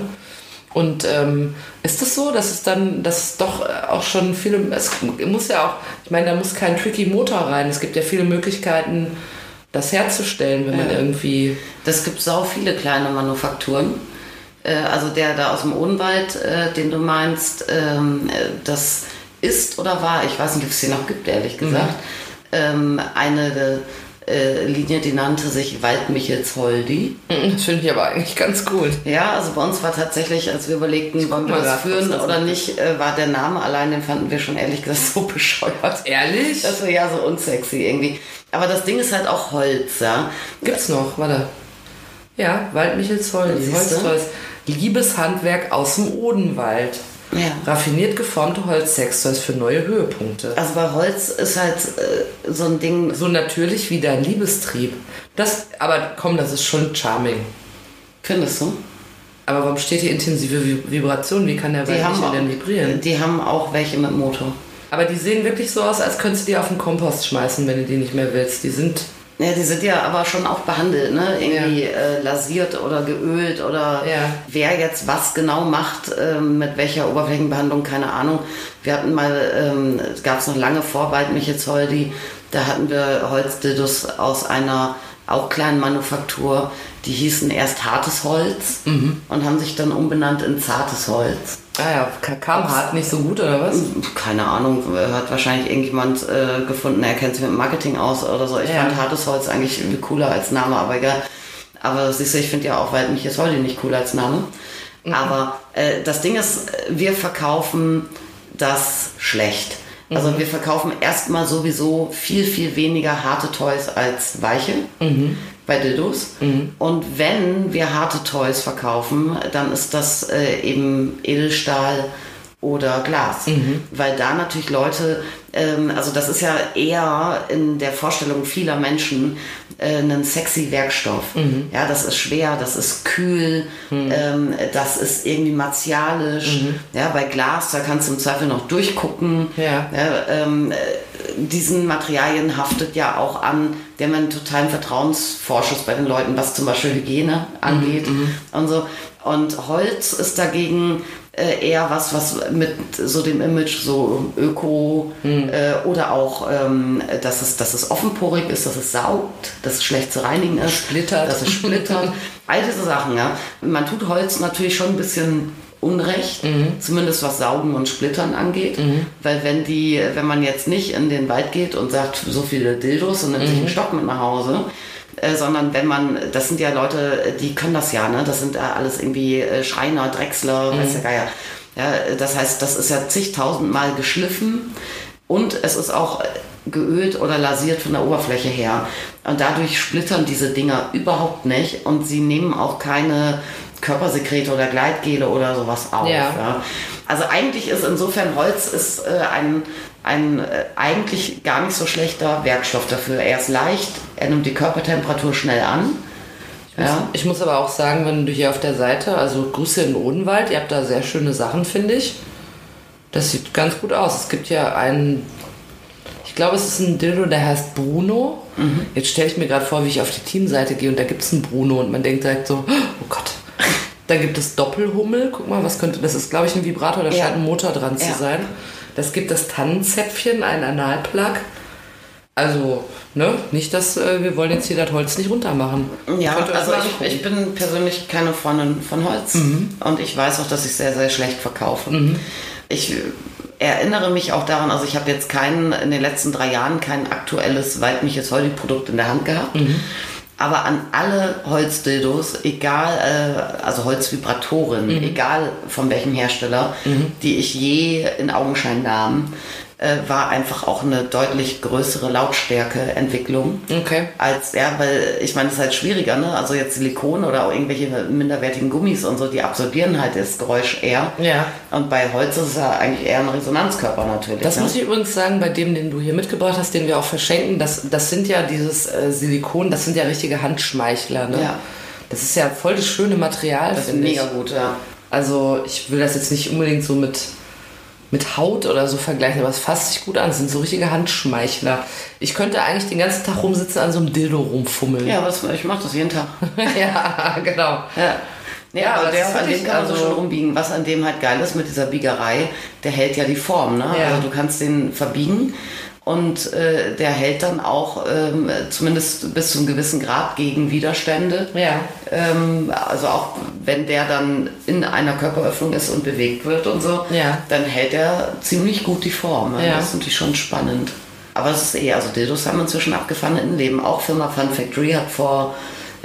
Und ähm, ist es so, dass es dann, dass es doch äh, auch schon viele, es muss ja auch, ich meine, da muss kein tricky Motor rein. Es gibt ja viele Möglichkeiten, das herzustellen, wenn man Ja. irgendwie. Das gibt sau viele kleine Manufakturen. Äh, also der da aus dem Odenwald, äh, den du meinst, ähm, äh, das ist oder war, ich weiß nicht, ob es den noch gibt, ehrlich gesagt, ähm, eine äh, Linie, die nannte sich Waldmichelsholdi. Das finde ich aber eigentlich ganz cool. Ja, also bei uns war tatsächlich, als wir überlegten, wollen wir das grad, führen das oder nicht, äh, war der Name allein, den fanden wir schon ehrlich gesagt so bescheuert. Ehrlich? Das war ja so unsexy irgendwie. Aber das Ding ist halt auch Holz, ja. Gibt's noch, warte. Ja, Waldmichelsholz, Siehst du? Holztoys. Liebeshandwerk aus dem Odenwald. Ja. Raffiniert geformte Holzsextoys für neue Höhepunkte. Also bei Holz ist halt äh, so ein Ding, So natürlich wie dein Liebestrieb. Das, aber komm, das ist schon charming. findest du? Aber warum steht hier intensive Vi- Vibration? Wie kann der Die haben, Waldmichel denn vibrieren? die haben auch welche mit Motor. Aber die sehen wirklich so aus, als könntest du die auf den Kompost schmeißen, wenn du die nicht mehr willst. Die sind. Ja, die sind ja aber schon auch behandelt, ne? Irgendwie Ja. äh, lasiert oder geölt oder Ja. wer jetzt was genau macht, ähm, mit welcher Oberflächenbehandlung, keine Ahnung. Wir hatten mal, ähm, es gab es noch lange vor Waldmichelsholdi, da hatten wir Holzdildos aus einer auch kleinen Manufaktur, die hießen erst hartes Holz Mhm. und haben sich dann umbenannt in zartes Holz. Ah ja, ka- kam hart nicht so gut, oder was? Keine Ahnung, hat wahrscheinlich irgendjemand äh, gefunden, er kennt sich mit Marketing aus oder so. Ich Ja. fand hartes Holz eigentlich cooler als Name, aber egal. Aber siehst du, ich finde ja auch Waldmichels Holdi nicht cool als Name. Aber äh, das Ding ist, wir verkaufen das schlecht. Also wir verkaufen erstmal sowieso viel, viel weniger harte Toys als weiche bei Dildos. Und wenn wir harte Toys verkaufen, dann ist das äh, eben Edelstahl oder Glas. Weil da natürlich Leute, ähm, also das ist ja eher in der Vorstellung vieler Menschen äh, ein sexy Werkstoff. Ja, das ist schwer, das ist kühl, ähm, das ist irgendwie martialisch. Ja, bei Glas, da kannst du im Zweifel noch durchgucken. Ja. ähm, äh, diesen Materialien haftet ja auch an, der man einen totalen Vertrauensvorschuss bei den Leuten, was zum Beispiel Hygiene angeht und so. Und Holz ist dagegen äh, eher was, was mit so dem Image so öko äh, oder auch, ähm, dass, es, dass es offenporig ist, dass es saugt, dass es schlecht zu reinigen ist. Splittert. Dass es splittert. All diese Sachen, ja. Man tut Holz natürlich schon ein bisschen Unrecht, zumindest was Saugen und Splittern angeht. Weil wenn die, wenn man jetzt nicht in den Wald geht und sagt, so viele Dildos und nimmt sich einen Stock mit nach Hause, äh, sondern wenn man, das sind ja Leute, die können das ja, ne? Das sind ja alles irgendwie äh, Schreiner, Drechsler, weiß der Geier. Ja, das heißt, das ist ja zigtausendmal geschliffen und es ist auch geölt oder lasiert von der Oberfläche her. Und dadurch splittern diese Dinger überhaupt nicht und sie nehmen auch keine Körpersekrete oder Gleitgele oder sowas auf. Ja. Ja. Also eigentlich ist insofern Holz ist äh, ein, ein äh, eigentlich gar nicht so schlechter Werkstoff dafür. Er ist leicht, er nimmt die Körpertemperatur schnell an. Ja. Ich muss aber auch sagen, wenn du hier auf der Seite, also Grüße in den Odenwald, ihr habt da sehr schöne Sachen, finde ich. Das sieht ganz gut aus. Es gibt ja einen, ich glaube, es ist ein Dildo, der heißt Bruno. Jetzt stelle ich mir gerade vor, wie ich auf die Teamseite gehe und da gibt es einen Bruno und man denkt direkt so, oh Gott. Da gibt es Doppelhummel. Guck mal, was könnte das? ist, glaube ich, ein Vibrator, da Ja. scheint ein Motor dran zu Ja. sein. Das gibt das Tannenzäpfchen, ein Analplug. Also, ne, nicht, dass äh, wir wollen jetzt hier das Holz nicht runter machen. Ja, also ich, ich bin persönlich keine Freundin von Holz und ich weiß auch, dass ich sehr, sehr schlecht verkaufe. Ich erinnere mich auch daran, also ich habe jetzt keinen, in den letzten drei Jahren kein aktuelles weibliches Holdi-Produkt in der Hand gehabt. Aber an alle Holzdildos, egal, äh, also Holzvibratoren, egal von welchem Hersteller, die ich je in Augenschein nahm, äh, war einfach auch eine deutlich größere Lautstärke-Entwicklung Okay. als ja, weil ich meine, es ist halt schwieriger, ne? Also jetzt Silikon oder auch irgendwelche minderwertigen Gummis und so, die absorbieren halt das Geräusch eher. Ja. Und bei Holz ist es ja eigentlich eher ein Resonanzkörper natürlich. Das ne? muss ich übrigens sagen, bei dem, den du hier mitgebracht hast, den wir auch verschenken, das, das sind ja dieses äh, Silikon, das sind ja richtige Handschmeichler. Ne? Ja. Das ist ja voll das schöne Material, das ist mega ich. gut, ja. Also ich will das jetzt nicht unbedingt so mit, mit Haut oder so vergleichen, aber es fasst sich gut an. Es sind so richtige Handschmeichler. Ich könnte eigentlich den ganzen Tag rumsitzen an so einem Dildo rumfummeln. Ja, was, ich mache das jeden Tag. ja genau. Ja. Nee, Ja, aber der, an dem kann man so also- schon rumbiegen. Was an dem halt geil ist mit dieser Biegerei, der hält ja die Form. Ne? Ja. Also du kannst den verbiegen und äh, der hält dann auch ähm, zumindest bis zu einem gewissen Grad gegen Widerstände. Ja. Ähm, also auch wenn der dann in einer Körperöffnung ist und bewegt wird und so, Ja. dann hält er ziemlich gut die Form. Ja. Das ist natürlich schon spannend. Aber es ist eh, also Dildos haben inzwischen abgefahrene Innenleben. Auch Firma Fun Factory hat vor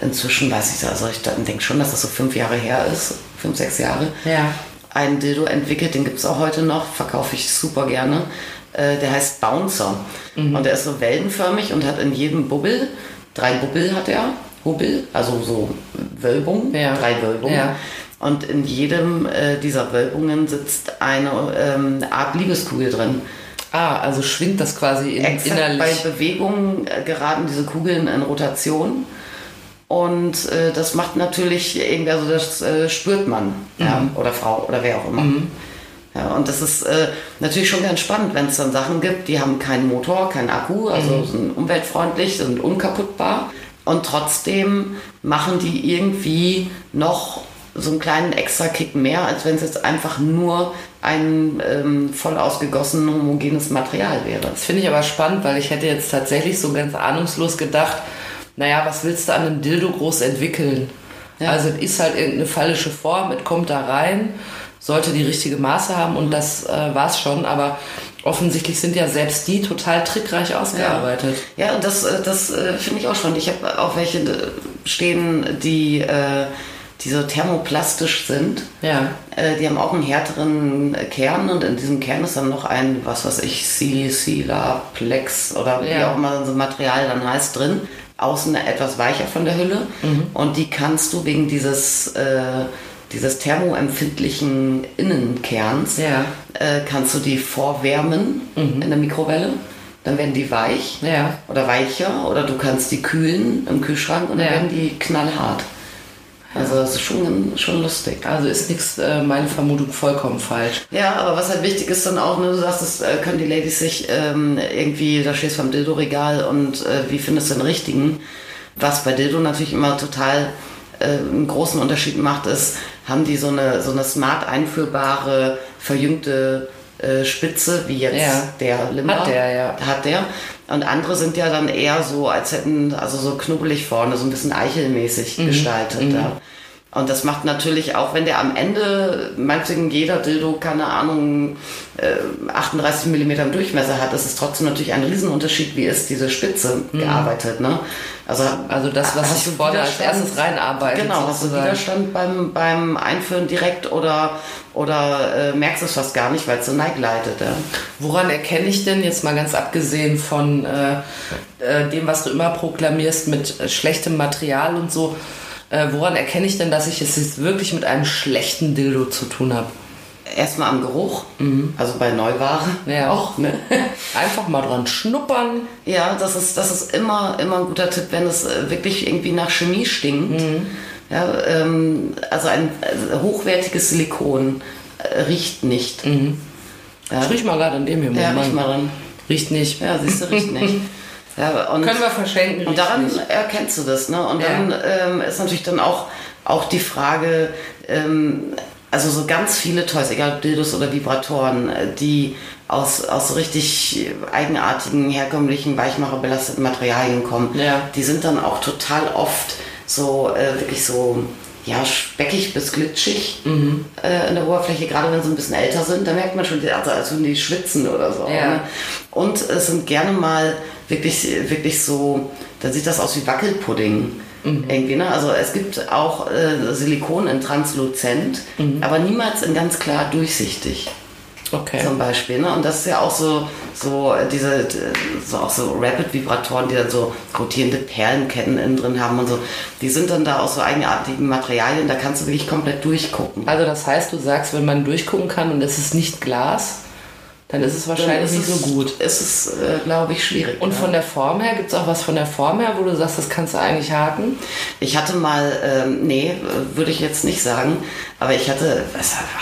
inzwischen, weiß ich, also ich denke schon, dass das so fünf Jahre her ist, fünf, sechs Jahre, Ja. einen Dildo entwickelt, den gibt es auch heute noch, verkaufe ich super gerne. Äh, der heißt Bouncer. Mhm. Und der ist so wellenförmig und hat in jedem Bubbel, drei Bubbel hat er, Hubbel, also so Wölbungen, Ja. drei Wölbungen. Ja. Und in jedem äh, dieser Wölbungen sitzt eine ähm, Art Liebeskugel drin. Ah, also schwingt das quasi in, Exakt bei innerlich. Bewegung äh, geraten diese Kugeln in Rotation. Und äh, das macht natürlich irgendwie, also das äh, spürt man, ja, Mhm. oder Frau oder wer auch immer. Ja, und das ist äh, natürlich schon ganz spannend, wenn es dann Sachen gibt, die haben keinen Motor, keinen Akku, also Mhm. sind umweltfreundlich, sind unkaputtbar. Und trotzdem machen die irgendwie noch so einen kleinen extra Kick mehr, als wenn es jetzt einfach nur ein ähm, voll ausgegossen homogenes Material wäre. Das finde ich aber spannend, weil ich hätte jetzt tatsächlich so ganz ahnungslos gedacht, naja, was willst du an einem Dildo groß entwickeln? Ja. Also es ist halt irgendeine fallische Form, es kommt da rein, sollte die richtige Maße haben und das äh, war's schon, aber offensichtlich sind ja selbst die total trickreich ausgearbeitet. Ja, und das, äh, das äh, finde ich auch spannend. Ich habe auch welche äh, stehen, die, äh, die so thermoplastisch sind. Ja. Äh, Die haben auch einen härteren Kern und in diesem Kern ist dann noch ein, was weiß ich, Silicilaplex oder wie Ja. auch immer so ein Material dann heißt drin. Außen etwas weicher von der Hülle. Und die kannst du wegen dieses, äh, dieses thermoempfindlichen Innenkerns, Ja. äh, kannst du die vorwärmen in der Mikrowelle. Dann werden die weich Ja. oder weicher oder du kannst die kühlen im Kühlschrank und dann werden die knallhart. Also das ist schon, schon lustig. Also ist nichts, äh, meine Vermutung vollkommen falsch. Ja, aber was halt wichtig ist dann auch, ne, du sagst, das äh, können die Ladies sich ähm, irgendwie, da stehst du beim Dildo-Regal und äh, wie findest du den richtigen? Was bei Dildo natürlich immer total äh, einen großen Unterschied macht, ist, haben die so eine, so eine smart einführbare, verjüngte äh, Spitze, wie jetzt Ja. der Limber. Hat der, ja. Hat der. Und andere sind ja dann eher so, als hätten, also so knubbelig vorne, so ein bisschen eichelmäßig Mhm. gestaltet. Ja. Und das macht natürlich auch, wenn der am Ende, meinetwegen jeder Dildo, keine Ahnung, äh, 38 mm im Durchmesser hat, ist es trotzdem natürlich ein Riesenunterschied, wie ist diese Spitze gearbeitet. Ne? Also, also das, was ich du vorne als erstes reinarbeitet. Genau, hast du. Widerstand beim, beim Einführen direkt oder, oder äh, merkst es fast gar nicht, weil es so neigleitet. Ja? Woran erkenne ich denn jetzt mal ganz abgesehen von äh, äh, dem, was du immer proklamierst mit äh, schlechtem Material und so, äh, woran erkenne ich denn, dass ich es jetzt wirklich mit einem schlechten Dildo zu tun habe? Erstmal am Geruch, also bei Neuware Ja. auch. Ne? Einfach mal dran schnuppern. Ja, das ist, das ist immer, immer ein guter Tipp, wenn es äh, wirklich irgendwie nach Chemie stinkt. Ja, ähm, also ein äh, hochwertiges Silikon riecht nicht. Ich riech mal gerade an dem hier. Ja, riech mal dran. Riecht nicht. Ja, siehst du, riecht nicht. Ja, und, Können wir verschenken. und daran nicht. erkennst du das. Ne? Und Ja. dann ähm, ist natürlich dann auch, auch die Frage, ähm, also so ganz viele Toys, egal ob Dildos oder Vibratoren, äh, die aus, aus so richtig eigenartigen, herkömmlichen, weichmacherbelasteten Materialien kommen, Ja. die sind dann auch total oft so äh, wirklich so ja, speckig bis glitschig Mhm. äh, in der Oberfläche, gerade wenn sie ein bisschen älter sind, da merkt man schon, also als würden die schwitzen oder so. Ja. Ne? Und es sind gerne mal wirklich, wirklich so, da sieht das aus wie Wackelpudding. Mhm. Irgendwie, ne? Also es gibt auch äh, Silikon in transluzent, Mhm. aber niemals in ganz klar durchsichtig Okay. zum Beispiel. Ne? Und das ist ja auch so, so äh, diese, so auch so Rapid-Vibratoren, die dann so rotierende Perlenketten innen drin haben und so. Die sind dann da aus so eigenartigen Materialien, da kannst du wirklich komplett durchgucken. Also das heißt, du sagst, wenn man durchgucken kann und es ist nicht Glas, dann ist es wahrscheinlich Dann nicht ist so gut. Ist es, äh, glaube ich, schwierig. Und ja. von der Form her, gibt es auch was von der Form her, wo du sagst, das kannst du eigentlich haken? Ich hatte mal, ähm, nee, äh, würde ich jetzt nicht sagen, aber ich hatte,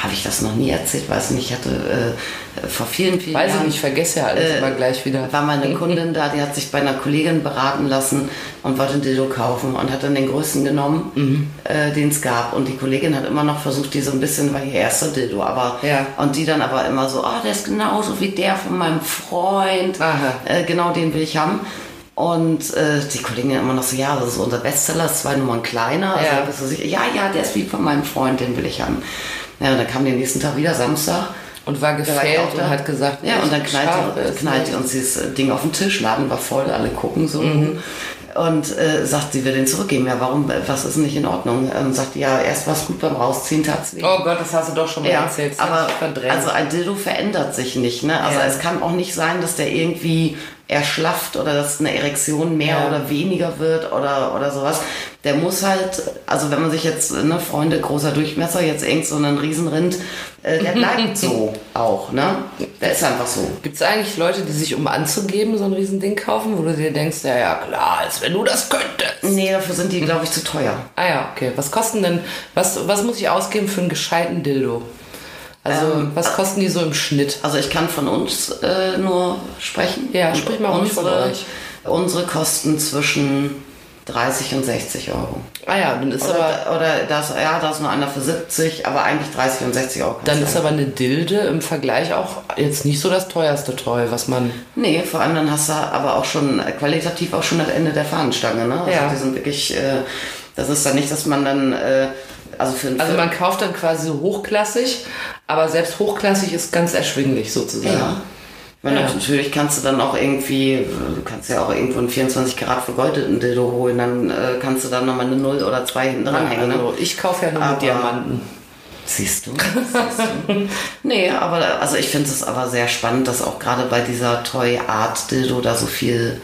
habe ich das noch nie erzählt, weiß nicht, ich hatte äh, vor vielen, vielen Weiß ich Jahren... nicht, ich vergesse ja alles Äh, immer gleich wieder. war mal eine Kundin da, die hat sich bei einer Kollegin beraten lassen und wollte ein Dildo kaufen und hat dann den größten genommen, Mhm. äh, den es gab. Und die Kollegin hat immer noch versucht, die so ein bisschen, war ihr erster Dildo, aber Ja. und die dann aber immer so, ah, der ist genauso wie der von meinem Freund, äh, genau den will ich haben. Und äh, die Kollegin immer noch so, ja, das ist unser Bestseller, ist zwei Nummern kleiner. Also Ja. bist du sicher, ja, ja, der ist wie von meinem Freund, den will ich haben. Ja, und dann kam den nächsten Tag wieder, Samstag. Und war gefällt und hat gesagt, ja, und dann echt knallt, schade die, ist knallt die nicht. uns dieses Ding auf den Tisch, Laden war voll, alle gucken so. Mhm. Und äh, sagt, sie will den zurückgeben. Ja, warum, was ist denn nicht in Ordnung? Ähm, sagt ja, erst war es gut beim Rausziehen, tat's weh. Oh Gott, das hast du doch schon mal Ja, erzählt. Das aber also ein Dildo verändert sich nicht. Ne? Also Ja. es kann auch nicht sein, dass der irgendwie erschlafft oder dass eine Erektion mehr Ja. oder weniger wird oder, oder sowas. Der muss halt, also wenn man sich jetzt, ne, Freunde, großer Durchmesser, jetzt irgend so einen Riesenrind, äh, der bleibt so auch. Ne? Der ist einfach so. Gibt es eigentlich Leute, die sich, um anzugeben, so ein Riesending kaufen, wo du dir denkst, ja, ja, klar, als wenn du das könntest. Nee, dafür sind die, glaube ich, zu teuer. Ah ja, okay. Was kosten denn, was, was muss ich ausgeben für einen gescheiten Dildo? Also, Ähm, was kosten die so im Schnitt? Also ich kann von uns äh, nur sprechen. Ja, sprich mal ruhig von unsere, euch. Unsere kosten zwischen 30 und 60 Euro. Ah ja, dann ist aber, Oder, oder das, ja, da ist nur einer für 70, aber eigentlich 30 und 60 Euro. dann ist aber eine Dilde im Vergleich auch jetzt nicht so das teuerste Toy, was man, Nee, vor allem dann hast du aber auch schon äh, qualitativ auch schon das Ende der Fahnenstange, ne? Also Ja. die sind wirklich, äh, das ist dann nicht, dass man dann, äh, also für also man kauft dann quasi so hochklassig, aber selbst hochklassig ist ganz erschwinglich sozusagen. Ja. Weil Ja. natürlich kannst du dann auch irgendwie, du kannst ja auch irgendwo einen 24 Karat vergoldeten Dildo holen, dann äh, kannst du dann nochmal eine 0 oder 2 hinten dranhängen. Also ne? ich kaufe ja nur Aber- mit Diamanten. Siehst du? Siehst du? nee, aber also ich finde es aber sehr spannend, dass auch gerade bei dieser Toy Art Dildo da so viel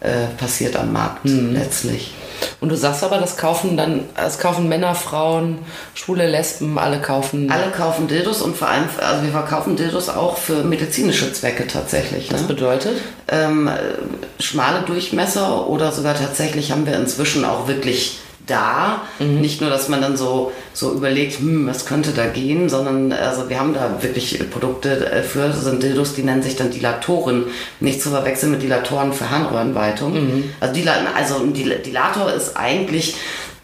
äh, passiert am Markt Mhm. letztlich. Und du sagst aber, das kaufen dann, das kaufen Männer, Frauen, schwule Lesben, alle kaufen. Alle kaufen Dildos und vor allem, also wir verkaufen Dildos auch für medizinische Zwecke tatsächlich. Das Ne? bedeutet? ähm, äh, schmale Durchmesser oder sogar tatsächlich haben wir inzwischen auch wirklich da. Nicht nur, dass man dann so, so überlegt, hm, was könnte da gehen, sondern also wir haben da wirklich Produkte äh, für, das sind Dildos, die nennen sich dann Dilatoren. Nicht zu verwechseln mit Dilatoren für Harnröhrenweitung. Also, Dila also ein Dil Dilator ist eigentlich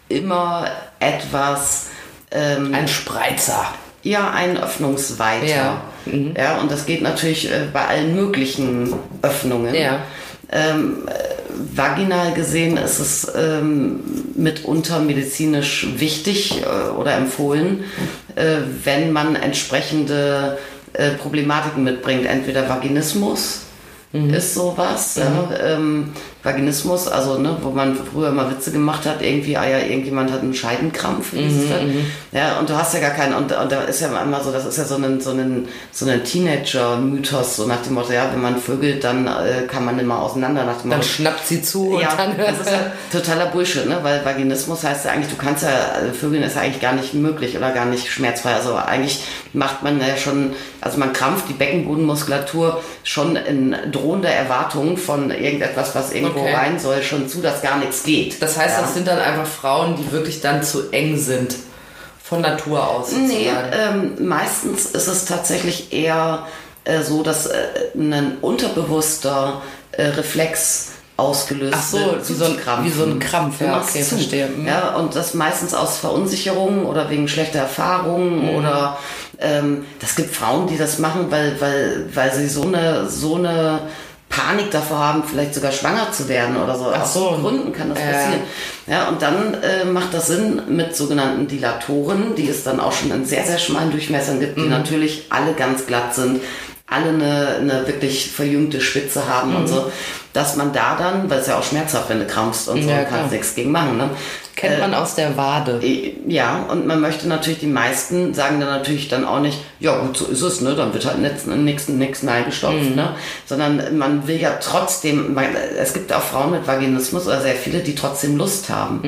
immer etwas, ähm, Ein Spreizer. ja, ein Öffnungsweiter. Ja. Ja, und das geht natürlich äh, bei allen möglichen Öffnungen. Ja. Ähm, äh, vaginal gesehen ist es ähm, mitunter medizinisch wichtig äh, oder empfohlen, äh, wenn man entsprechende äh, Problematiken mitbringt, entweder Vaginismus mhm. ist sowas, mhm. ähm, Vaginismus, also ne, wo man früher mal Witze gemacht hat, irgendwie, ah ja, irgendjemand hat einen Scheidenkrampf, mhm, mhm, ja, und du hast ja gar keinen, und, und da ist ja immer so, das ist ja so ein, so ein, so ein Teenager-Mythos, so nach dem Motto, ja, wenn man vögelt, dann äh, kann man immer auseinander nach dem Dann Motto, schnappt sie zu ja, und dann das ist ja totaler Bullshit, ne? weil Vaginismus heißt ja eigentlich, du kannst ja, äh, Vögeln ist ja eigentlich gar nicht möglich oder gar nicht schmerzfrei. Also eigentlich macht man ja schon, also man krampft die Beckenbodenmuskulatur schon in drohender Erwartung von irgendetwas, was irgendwo Okay. rein soll, schon zu, dass gar nichts geht. Das heißt, ja. das sind dann einfach Frauen, die wirklich dann zu eng sind. Von Natur aus. Nee, sozusagen. ähm, meistens ist es tatsächlich eher äh, so, dass äh, ein unterbewusster äh, Reflex ausgelöst Ach so, wird, wie so ein- zuzukrampfen. wie so ein Krampf, ja, okay, zu. verstehe. Mhm. Ja, und das meistens aus Verunsicherung oder wegen schlechter Erfahrungen Mhm. oder ähm, das gibt Frauen, die das machen, weil, weil, weil sie so eine, so eine Panik davor haben, vielleicht sogar schwanger zu werden oder so. Ach Aus so. Gründen kann das passieren. Ja, und dann äh, macht das Sinn mit sogenannten Dilatoren, die es dann auch schon in sehr, sehr schmalen Durchmessern gibt, die Mhm. natürlich alle ganz glatt sind, alle eine, eine wirklich verjüngte Spitze haben Mhm. und so, dass man da dann, weil es ja auch schmerzhaft, wenn du krampfst und so, Ja, kannst nichts gegen machen, ne? Kennt man aus der Wade. Ja, und man möchte natürlich, die meisten sagen dann natürlich dann auch nicht, ja gut, so ist es, ne, dann wird halt nichts nix, nix neingestopft, ne, sondern man will ja trotzdem, man, es gibt auch Frauen mit Vaginismus oder sehr viele, die trotzdem Lust haben.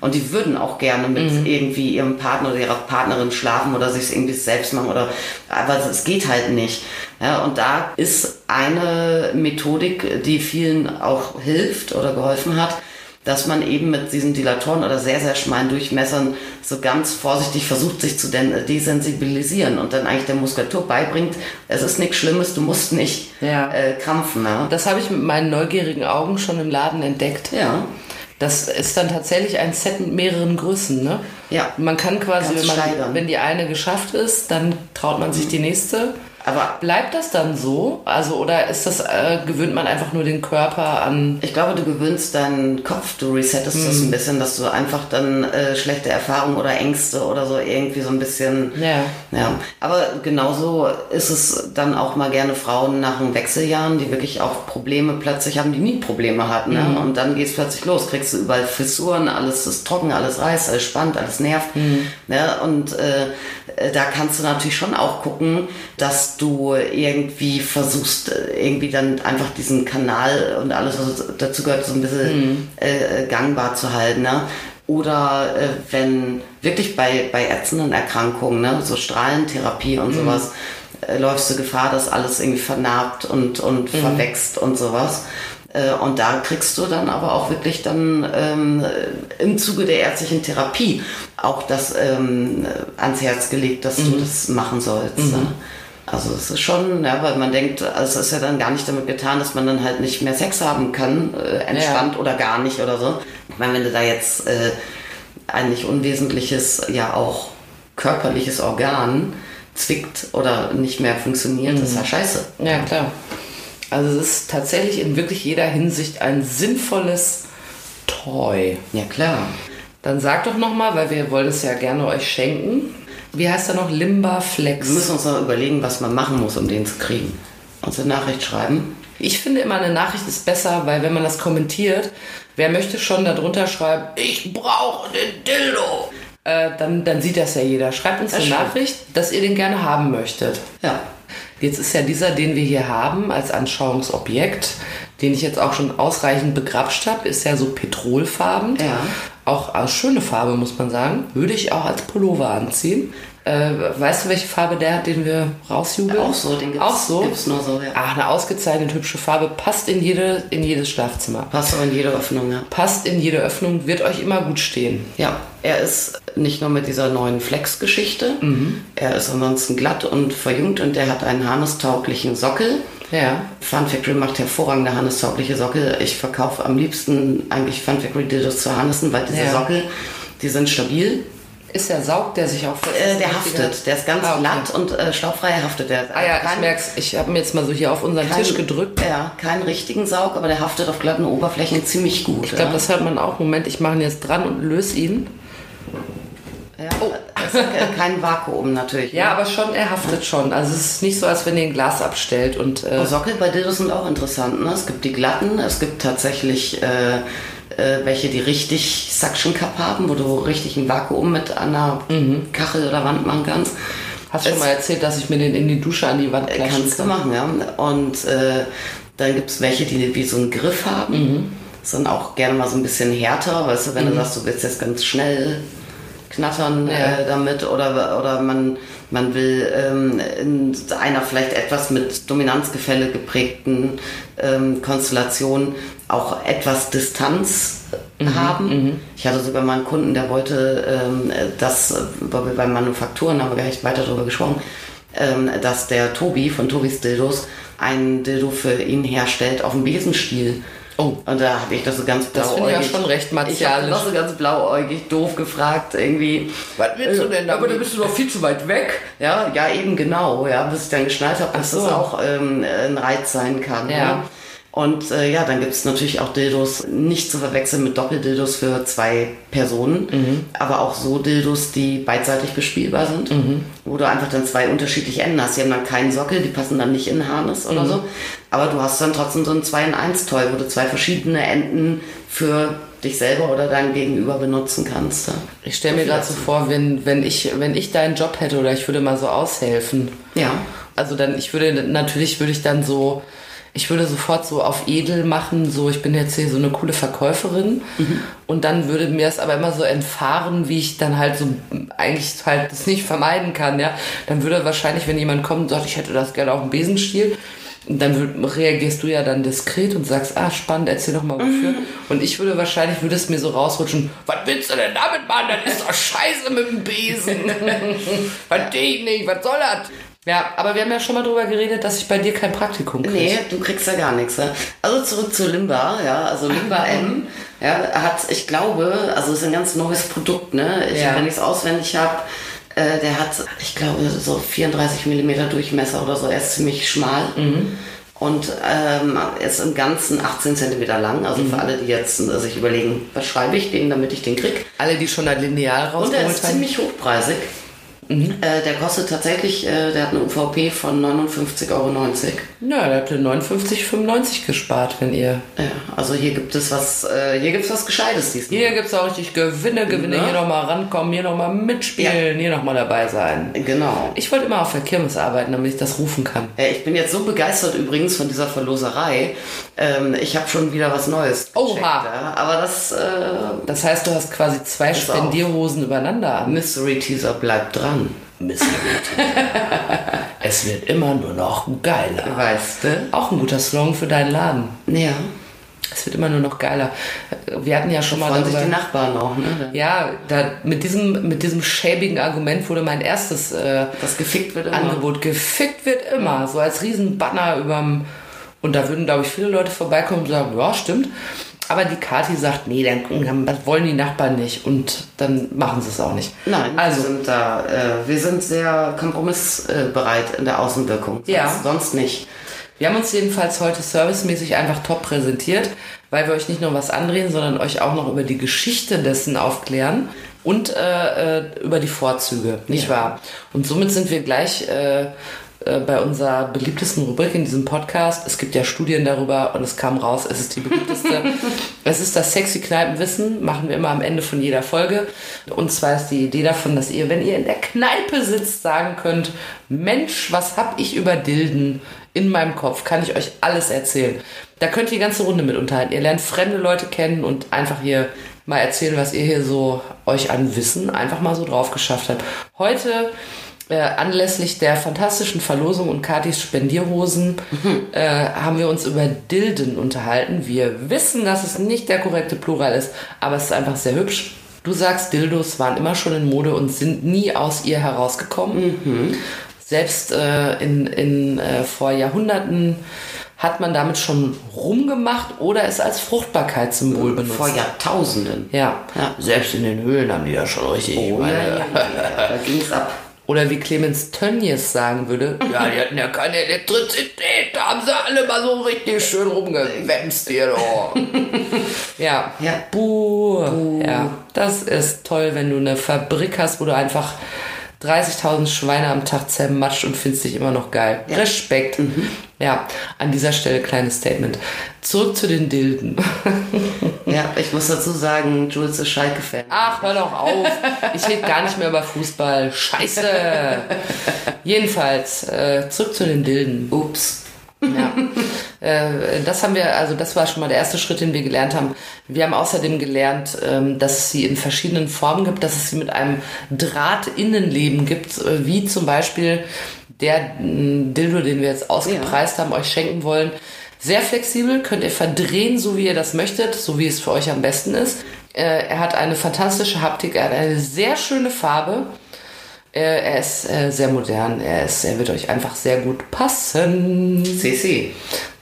Und die würden auch gerne mit irgendwie ihrem Partner oder ihrer Partnerin schlafen oder sich irgendwie selbst machen oder, aber es geht halt nicht. Ja, und da ist eine Methodik, die vielen auch hilft oder geholfen hat, dass man eben mit diesen Dilatoren oder sehr, sehr schmalen Durchmessern so ganz vorsichtig versucht, sich zu desensibilisieren und dann eigentlich der Muskulatur beibringt, es ist nichts Schlimmes, du musst nicht Ja. äh, krampfen. Ja. Das habe ich mit meinen neugierigen Augen schon im Laden entdeckt. ja. Das ist dann tatsächlich ein Set mit mehreren Größen, ne? Ja. Man kann quasi, wenn, man, wenn die eine geschafft ist, dann traut man sich die nächste. Aber Bleibt das dann so? Also, oder ist das, äh, gewöhnt man einfach nur den Körper an. ich glaube, du gewöhnst deinen Kopf, du resettest das ein bisschen, dass du einfach dann äh, schlechte Erfahrungen oder Ängste oder so irgendwie so ein bisschen Ja. Ja, aber genauso ist es dann auch mal gerne Frauen nach den Wechseljahren, die wirklich auch Probleme plötzlich haben, die nie Probleme hatten. Ne? Und dann geht es plötzlich los, kriegst du überall Fissuren, alles ist trocken, alles reißt, alles spannt, alles nervt. Ne? Und äh, äh, da kannst du natürlich schon auch gucken, dass du irgendwie versuchst, äh, irgendwie dann einfach diesen Kanal und alles, was dazu gehört, so ein bisschen äh, äh, gangbar zu halten. Ne? Oder äh, wenn wirklich bei, bei ätzenden Erkrankungen, ne, so Strahlentherapie und sowas, äh, läufst du Gefahr, dass alles irgendwie vernarbt und, und verwächst und sowas. Äh, und da kriegst du dann aber auch wirklich dann ähm, im Zuge der ärztlichen Therapie auch das ähm, ans Herz gelegt, dass du das machen sollst. Ne? Also es ist schon, ja, weil man denkt, also es ist ja dann gar nicht damit getan, dass man dann halt nicht mehr Sex haben kann, äh, entspannt oder gar nicht oder so. Ich meine, wenn du da jetzt äh, ein nicht unwesentliches, ja auch körperliches Organ zwickt oder nicht mehr funktioniert, das ist ja scheiße. Ja, klar. Also, es ist tatsächlich in wirklich jeder Hinsicht ein sinnvolles Toy. Ja klar. Dann sag doch nochmal, weil wir wollen es ja gerne euch schenken. Wie heißt er noch? Limba Flex. Wir müssen uns noch überlegen, was man machen muss, um den zu kriegen. Uns eine Nachricht schreiben. Ich finde immer, eine Nachricht ist besser, weil wenn man das kommentiert, wer möchte schon darunter schreiben, ich brauche den Dildo, äh, dann, dann sieht das ja jeder. Schreibt uns Das eine stimmt. Nachricht, dass ihr den gerne haben möchtet. Ja. Jetzt ist ja dieser, den wir hier haben als Anschauungsobjekt, den ich jetzt auch schon ausreichend begrapscht habe, ist ja so petrolfarben. Ja. Auch eine schöne Farbe, muss man sagen. Würde ich auch als Pullover anziehen. Äh, weißt du, welche Farbe der hat, den wir rausjubeln? Auch so, den gibt's, Auch so? gibt's nur so, ja. Ach, eine ausgezeichnet hübsche Farbe. Passt in, jede, in jedes Schlafzimmer. Passt aber in jede Öffnung, ja. Passt in jede Öffnung, wird euch immer gut stehen. Ja, er ist nicht nur mit dieser neuen Flex-Geschichte, er ist ansonsten glatt und verjüngt und der hat einen harnestauglichen Sockel. Ja. Fun Factory macht hervorragende harnestaugliche Sockel. Ich verkaufe am liebsten eigentlich Fun Factory Dildos zu Harnessen, weil diese Ja. Sockel, die sind stabil. ist der Saug, der sich auch äh, Der haftet, der ist ganz ah, okay. glatt und äh, staubfrei haftet der. Ah ja, kein, ich merk's, ich habe mir jetzt mal so hier auf unseren kein, Tisch gedrückt. Ja, keinen richtigen Saug, aber der haftet auf glatten Oberflächen ziemlich gut. Ich glaube, ja. das hört man auch. Moment, ich mache ihn jetzt dran und löse ihn. Ja, oh. kein Vakuum natürlich. Ja, ne? aber schon, er haftet schon. Also es ist nicht so, als wenn ihr ein Glas abstellt. Und, äh oh, Sockel bei Dildos sind auch interessant. Ne? Es gibt die glatten, es gibt tatsächlich äh, äh, welche, die richtig Suction Cup haben, wo du richtig ein Vakuum mit einer mhm. Kachel oder Wand machen kannst. Hast du schon mal erzählt, dass ich mir den in die Dusche an die Wand klatschen Kannst kann? du machen, ja. Und äh, dann gibt es welche, die wie so einen Griff haben. Mhm. Sind auch gerne mal so ein bisschen härter, weißt du, wenn mhm. du sagst, du willst jetzt ganz schnell knattern ja. äh, damit oder, oder man, man will ähm, in einer vielleicht etwas mit Dominanzgefälle geprägten ähm, Konstellation auch etwas Distanz mhm, haben. Mhm. Ich hatte sogar mal einen Kunden, der wollte, ähm, dass, weil wir bei Manufakturen haben wir gar nicht weiter darüber gesprochen, ähm, dass der Tobi von Tobis Dildos ein Dildo für ihn herstellt auf dem Besenstiel. Oh. Und da habe ich das so ganz blauäugig. Das finde ich ja schon recht martialisch. Ich habe das so ganz blauäugig doof gefragt irgendwie. Was willst du denn? Aber da bist du doch viel zu weit weg. Ja, ja eben genau. Ja, bis ich dann geschnallt habe, dass so. das auch ähm, ein Reiz sein kann. Ja. ja. Und äh, ja, dann gibt es natürlich auch Dildos, nicht zu verwechseln mit Doppeldildos für zwei Personen, mhm. aber auch so Dildos, die beidseitig bespielbar sind, mhm. wo du einfach dann zwei unterschiedliche Enden hast. Die haben dann keinen Sockel, die passen dann nicht in ein Harness oder mhm. so, aber du hast dann trotzdem so ein 2 in 1 Toy, wo du zwei verschiedene Enden für dich selber oder dein Gegenüber benutzen kannst. Ja. Ich stelle mir gerade so vor, wenn, wenn, ich, wenn ich deinen Job hätte oder ich würde mal so aushelfen. Ja. Also dann, ich würde, natürlich würde ich dann so ich würde sofort so auf edel machen, so ich bin jetzt hier so eine coole Verkäuferin mhm. und dann würde mir es aber immer so entfahren, wie ich dann halt so eigentlich halt das nicht vermeiden kann, ja. Dann würde wahrscheinlich, wenn jemand kommt und sagt, ich hätte das gerne auf dem Besenstiel, dann reagierst du ja dann diskret und sagst, ah, spannend, erzähl doch mal wofür. Mhm. Und ich würde wahrscheinlich, würde es mir so rausrutschen, was willst du denn damit machen? Das ist doch scheiße mit dem Besen. Verstehe ich nicht, was soll das? Ja, aber wir haben ja schon mal drüber geredet, dass ich bei dir kein Praktikum kriege. Nee, du kriegst ja gar nichts. Ne? Also zurück zu Limba, ja, also Limba M ja, hat, ich glaube, also ist ein ganz neues Produkt, ne? Ich, ja. Wenn ich es auswendig habe, äh, der hat, ich glaube, so 34 mm Durchmesser oder so, er ist ziemlich schmal. Mhm. Und ähm, ist im Ganzen 18 cm lang. Also mhm. für alle, die jetzt äh, sich überlegen, was schreibe ich denen, damit ich den krieg. Alle, die schon ein Lineal rausgeholt haben. Und er ist ziemlich hochpreisig. Mhm. Äh, der kostet tatsächlich, äh, der hat eine UVP von 59,90 Euro. Ja, der hat 59,95 gespart, wenn ihr. Ja, also hier gibt es was, äh, hier gibt es was Gescheites diesmal. Hier gibt es auch richtig Gewinne, Gewinne, ja. hier nochmal rankommen, hier nochmal mitspielen, ja. hier nochmal dabei sein. Genau. Ich wollte immer auf der Kirmes arbeiten, damit ich das rufen kann. Äh, ich bin jetzt so begeistert übrigens von dieser Verloserei. Ähm, ich habe schon wieder was Neues. Oha! Gecheckt, ja. Aber das. Äh, das heißt, du hast quasi zwei Spendierhosen übereinander an. Mystery Teaser bleibt dran. Mystery es wird immer nur noch geiler. Weißt du? Auch ein guter Slogan für deinen Laden. Ja. Es wird immer nur noch geiler. Wir hatten ja schon da mal. Darüber, sich die Nachbarn auch, ne? Ja, da, mit, diesem, mit diesem schäbigen Argument wurde mein erstes äh, das gefickt wird immer. Angebot. Gefickt wird immer. So als Riesenbanner überm. Und da würden, glaube ich, viele Leute vorbeikommen und sagen, ja, stimmt. Aber die Kati sagt, nee, dann, das wollen die Nachbarn nicht und dann machen sie es auch nicht. Nein, also, wir sind da, äh, wir sind sehr kompromissbereit in der Außenwirkung. Sonst, ja. Sonst nicht. Wir haben uns jedenfalls heute servicemäßig einfach top präsentiert, weil wir euch nicht nur was andrehen, sondern euch auch noch über die Geschichte dessen aufklären und äh, äh über die Vorzüge, nicht ja. wahr? Und somit sind wir gleich äh, äh, bei unserer beliebtesten Rubrik in diesem Podcast. Es gibt ja Studien darüber und es kam raus, es ist die beliebteste. es ist das sexy Kneipenwissen, machen wir immer am Ende von jeder Folge. Und zwar ist die Idee davon, dass ihr, wenn ihr in der Kneipe sitzt, sagen könnt, Mensch, was hab ich über Dilden in meinem Kopf? Kann ich euch alles erzählen? Da könnt ihr die ganze Runde mit unterhalten. Ihr lernt fremde Leute kennen und einfach hier mal erzählen, was ihr hier so euch an Wissen einfach mal so drauf geschafft habt. Heute äh, anlässlich der fantastischen Verlosung und Katis Spendierhosen mhm. äh, haben wir uns über Dilden unterhalten. Wir wissen, dass es nicht der korrekte Plural ist, aber es ist einfach sehr hübsch. Du sagst, Dildos waren immer schon in Mode und sind nie aus ihr herausgekommen. Mhm. Selbst äh, in, in äh, vor Jahrhunderten Hat man damit schon rumgemacht oder es als Fruchtbarkeitssymbol benutzt? Vor Jahrtausenden. Ja. Ja. Selbst in den Höhlen haben die da schon richtig. Oh, ja, meine- ja, ja, da ging es ab. Oder wie Clemens Tönnies sagen würde, ja, die hatten ja keine Elektrizität, da haben sie alle mal so richtig schön rumgewämst hier doch. ja. Ja. Buh. Ja, das ist toll, wenn du eine Fabrik hast, wo du einfach 30.000 Schweine am Tag zermatscht und findest dich immer noch geil. Respekt. Ja, an dieser Stelle kleines Statement. Zurück zu den Dilden. Ja, ich muss dazu sagen, Jules ist Schalke-Fan. Ach, hör doch auf. Ich rede gar nicht mehr über Fußball. Scheiße. Jedenfalls, äh, zurück zu den Dilden. Ups. Ja. äh, das haben wir, also das war schon mal der erste Schritt, den wir gelernt haben. Wir haben außerdem gelernt, ähm, dass es sie in verschiedenen Formen gibt, dass es sie mit einem Drahtinnenleben gibt, äh, wie zum Beispiel der mh, Dildo, den wir jetzt ausgepreist haben, euch schenken wollen. Sehr flexibel, könnt ihr verdrehen, so wie ihr das möchtet, so wie es für euch am besten ist. Äh, er hat eine fantastische Haptik, er hat eine sehr schöne Farbe. Äh, er ist äh, sehr modern, er, ist, er wird euch einfach sehr gut passen. CC.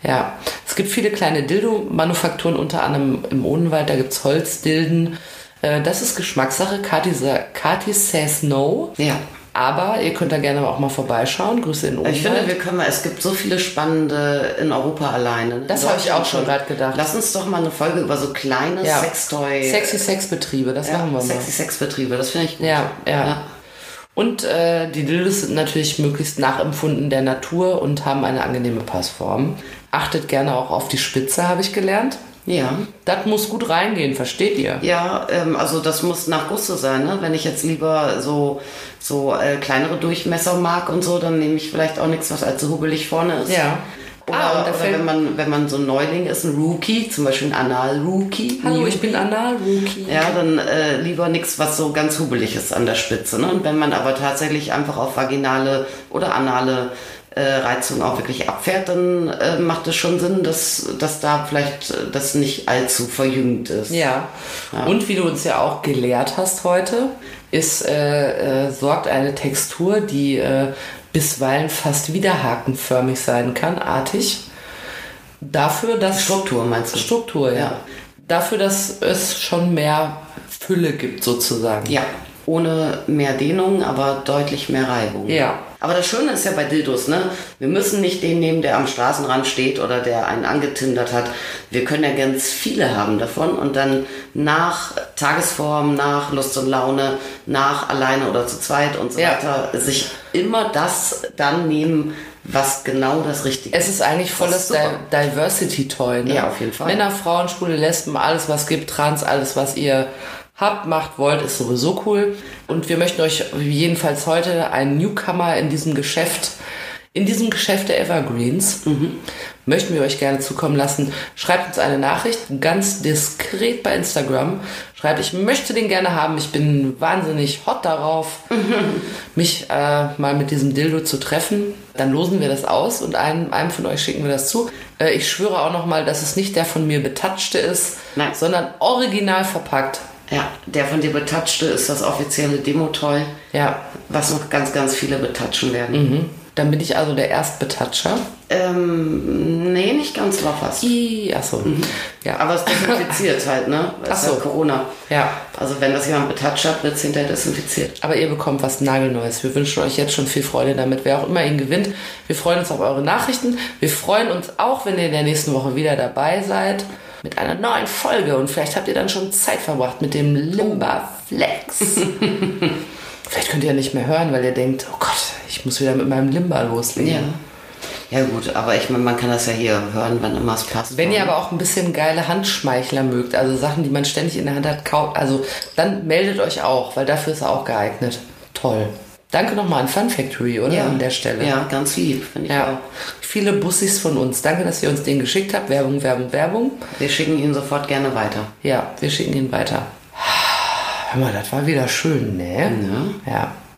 Ja, es gibt viele kleine Dildo-Manufakturen, unter anderem im Odenwald, da gibt's Holzdilden. Äh, das ist Geschmackssache. Kathi, sa- Kathi says no. Ja. Aber ihr könnt da gerne auch mal vorbeischauen. Grüße in Odenwald. Ich finde, wir können mal, es gibt so viele spannende in Europa alleine. In Das habe ich auch schon gerade gedacht. Lass uns doch mal eine Folge über so kleine ja. Sextoy. Sexy Sexbetriebe, das ja, machen wir mal. Sexy Sexbetriebe, das finde ich gut. Ja, ja. Und äh, die Dildos sind natürlich möglichst nachempfunden der Natur und haben eine angenehme Passform. Achtet gerne auch auf die Spitze, habe ich gelernt. Ja. Das muss gut reingehen, versteht ihr? Ja, ähm, also das muss nach Gusto sein. Ne? Wenn ich jetzt lieber so, so äh, kleinere Durchmesser mag und so, dann nehme ich vielleicht auch nichts, was allzu hubbelig vorne ist. Ja. Oder, Ah, oder wenn, man, wenn man so ein Neuling ist, ein Rookie, zum Beispiel ein Anal-Rookie. Hallo, ich bin Anna, Rookie. Ja, dann äh, lieber nichts, was so ganz hubbelig ist an der Spitze. Ne? Und wenn man aber tatsächlich einfach auf vaginale oder anale äh, Reizung auch wirklich abfährt, dann äh, macht es schon Sinn, dass, dass da vielleicht äh, das nicht allzu verjüngt ist. Ja. Und wie du uns ja auch gelehrt hast heute, ist, äh, äh, sorgt eine Textur, die bisweilen fast widerhakenförmig sein kann, artig, dafür, dass Struktur meinst du? Struktur, ja. Ja. Dafür, dass es schon mehr Fülle gibt, sozusagen. Ja, ohne mehr Dehnung, aber deutlich mehr Reibung. Ja. Aber das Schöne ist ja bei Dildos, ne? Wir müssen nicht den nehmen, der am Straßenrand steht oder der einen angetindert hat. Wir können ja ganz viele haben davon und dann nach Tagesform, nach Lust und Laune, nach alleine oder zu zweit und so Ja. weiter sich immer das dann nehmen, was genau das Richtige Es ist eigentlich volles ist Diversity-Toy. Ne? Ja, auf jeden Fall. Männer, Frauen, Schwule, Lesben, alles was gibt, Trans, alles was ihr habt, macht, wollt, ist sowieso cool. Und wir möchten euch jedenfalls heute einen Newcomer in diesem Geschäft, in diesem Geschäft der Evergreens, möchten wir euch gerne zukommen lassen. Schreibt uns eine Nachricht, ganz diskret bei Instagram. Schreibt, ich möchte den gerne haben. Ich bin wahnsinnig hot darauf, mich äh, mal mit diesem Dildo zu treffen. Dann losen wir das aus und einem, einem von euch schicken wir das zu. Äh, ich schwöre auch nochmal, dass es nicht der von mir betatschte ist, Nein. sondern original verpackt. Ja, der von dir betatschte ist das offizielle Demo-Toy, Ja, was noch ganz, ganz viele betatschen werden. dann bin ich also der Erstbetatscher. Ähm, nee, nicht ganz, war fast. I, achso. Ja. Aber es desinfiziert halt, ne? Es Ach ist so. halt Corona. Ja. Also wenn das jemand betatscht hat, wird es hinterher desinfiziert. Aber ihr bekommt was Nagelneues. Wir wünschen euch jetzt schon viel Freude damit, wer auch immer ihn gewinnt. Wir freuen uns auf eure Nachrichten. Wir freuen uns auch, wenn ihr in der nächsten Woche wieder dabei seid mit einer neuen Folge. Und vielleicht habt ihr dann schon Zeit verbracht mit dem Limba Flex. vielleicht könnt ihr ja nicht mehr hören, weil ihr denkt, oh Gott, ich muss wieder mit meinem Limba loslegen. Ja gut, aber ich meine, man kann das ja hier hören, wann immer es passt. Wenn ihr aber auch ein bisschen geile Handschmeichler mögt, also Sachen, die man ständig in der Hand hat, also dann meldet euch auch, weil dafür ist er auch geeignet. Toll. Danke nochmal an Fun Factory, oder? ja, An der Stelle. Ja, ganz lieb, finde ich Ja. auch. Viele Bussis von uns. Danke, dass ihr uns den geschickt habt. Werbung, Werbung, Werbung. Wir schicken ihn sofort gerne weiter. Ja, wir schicken ihn weiter. Hör mal, das war wieder schön, ne? Ja.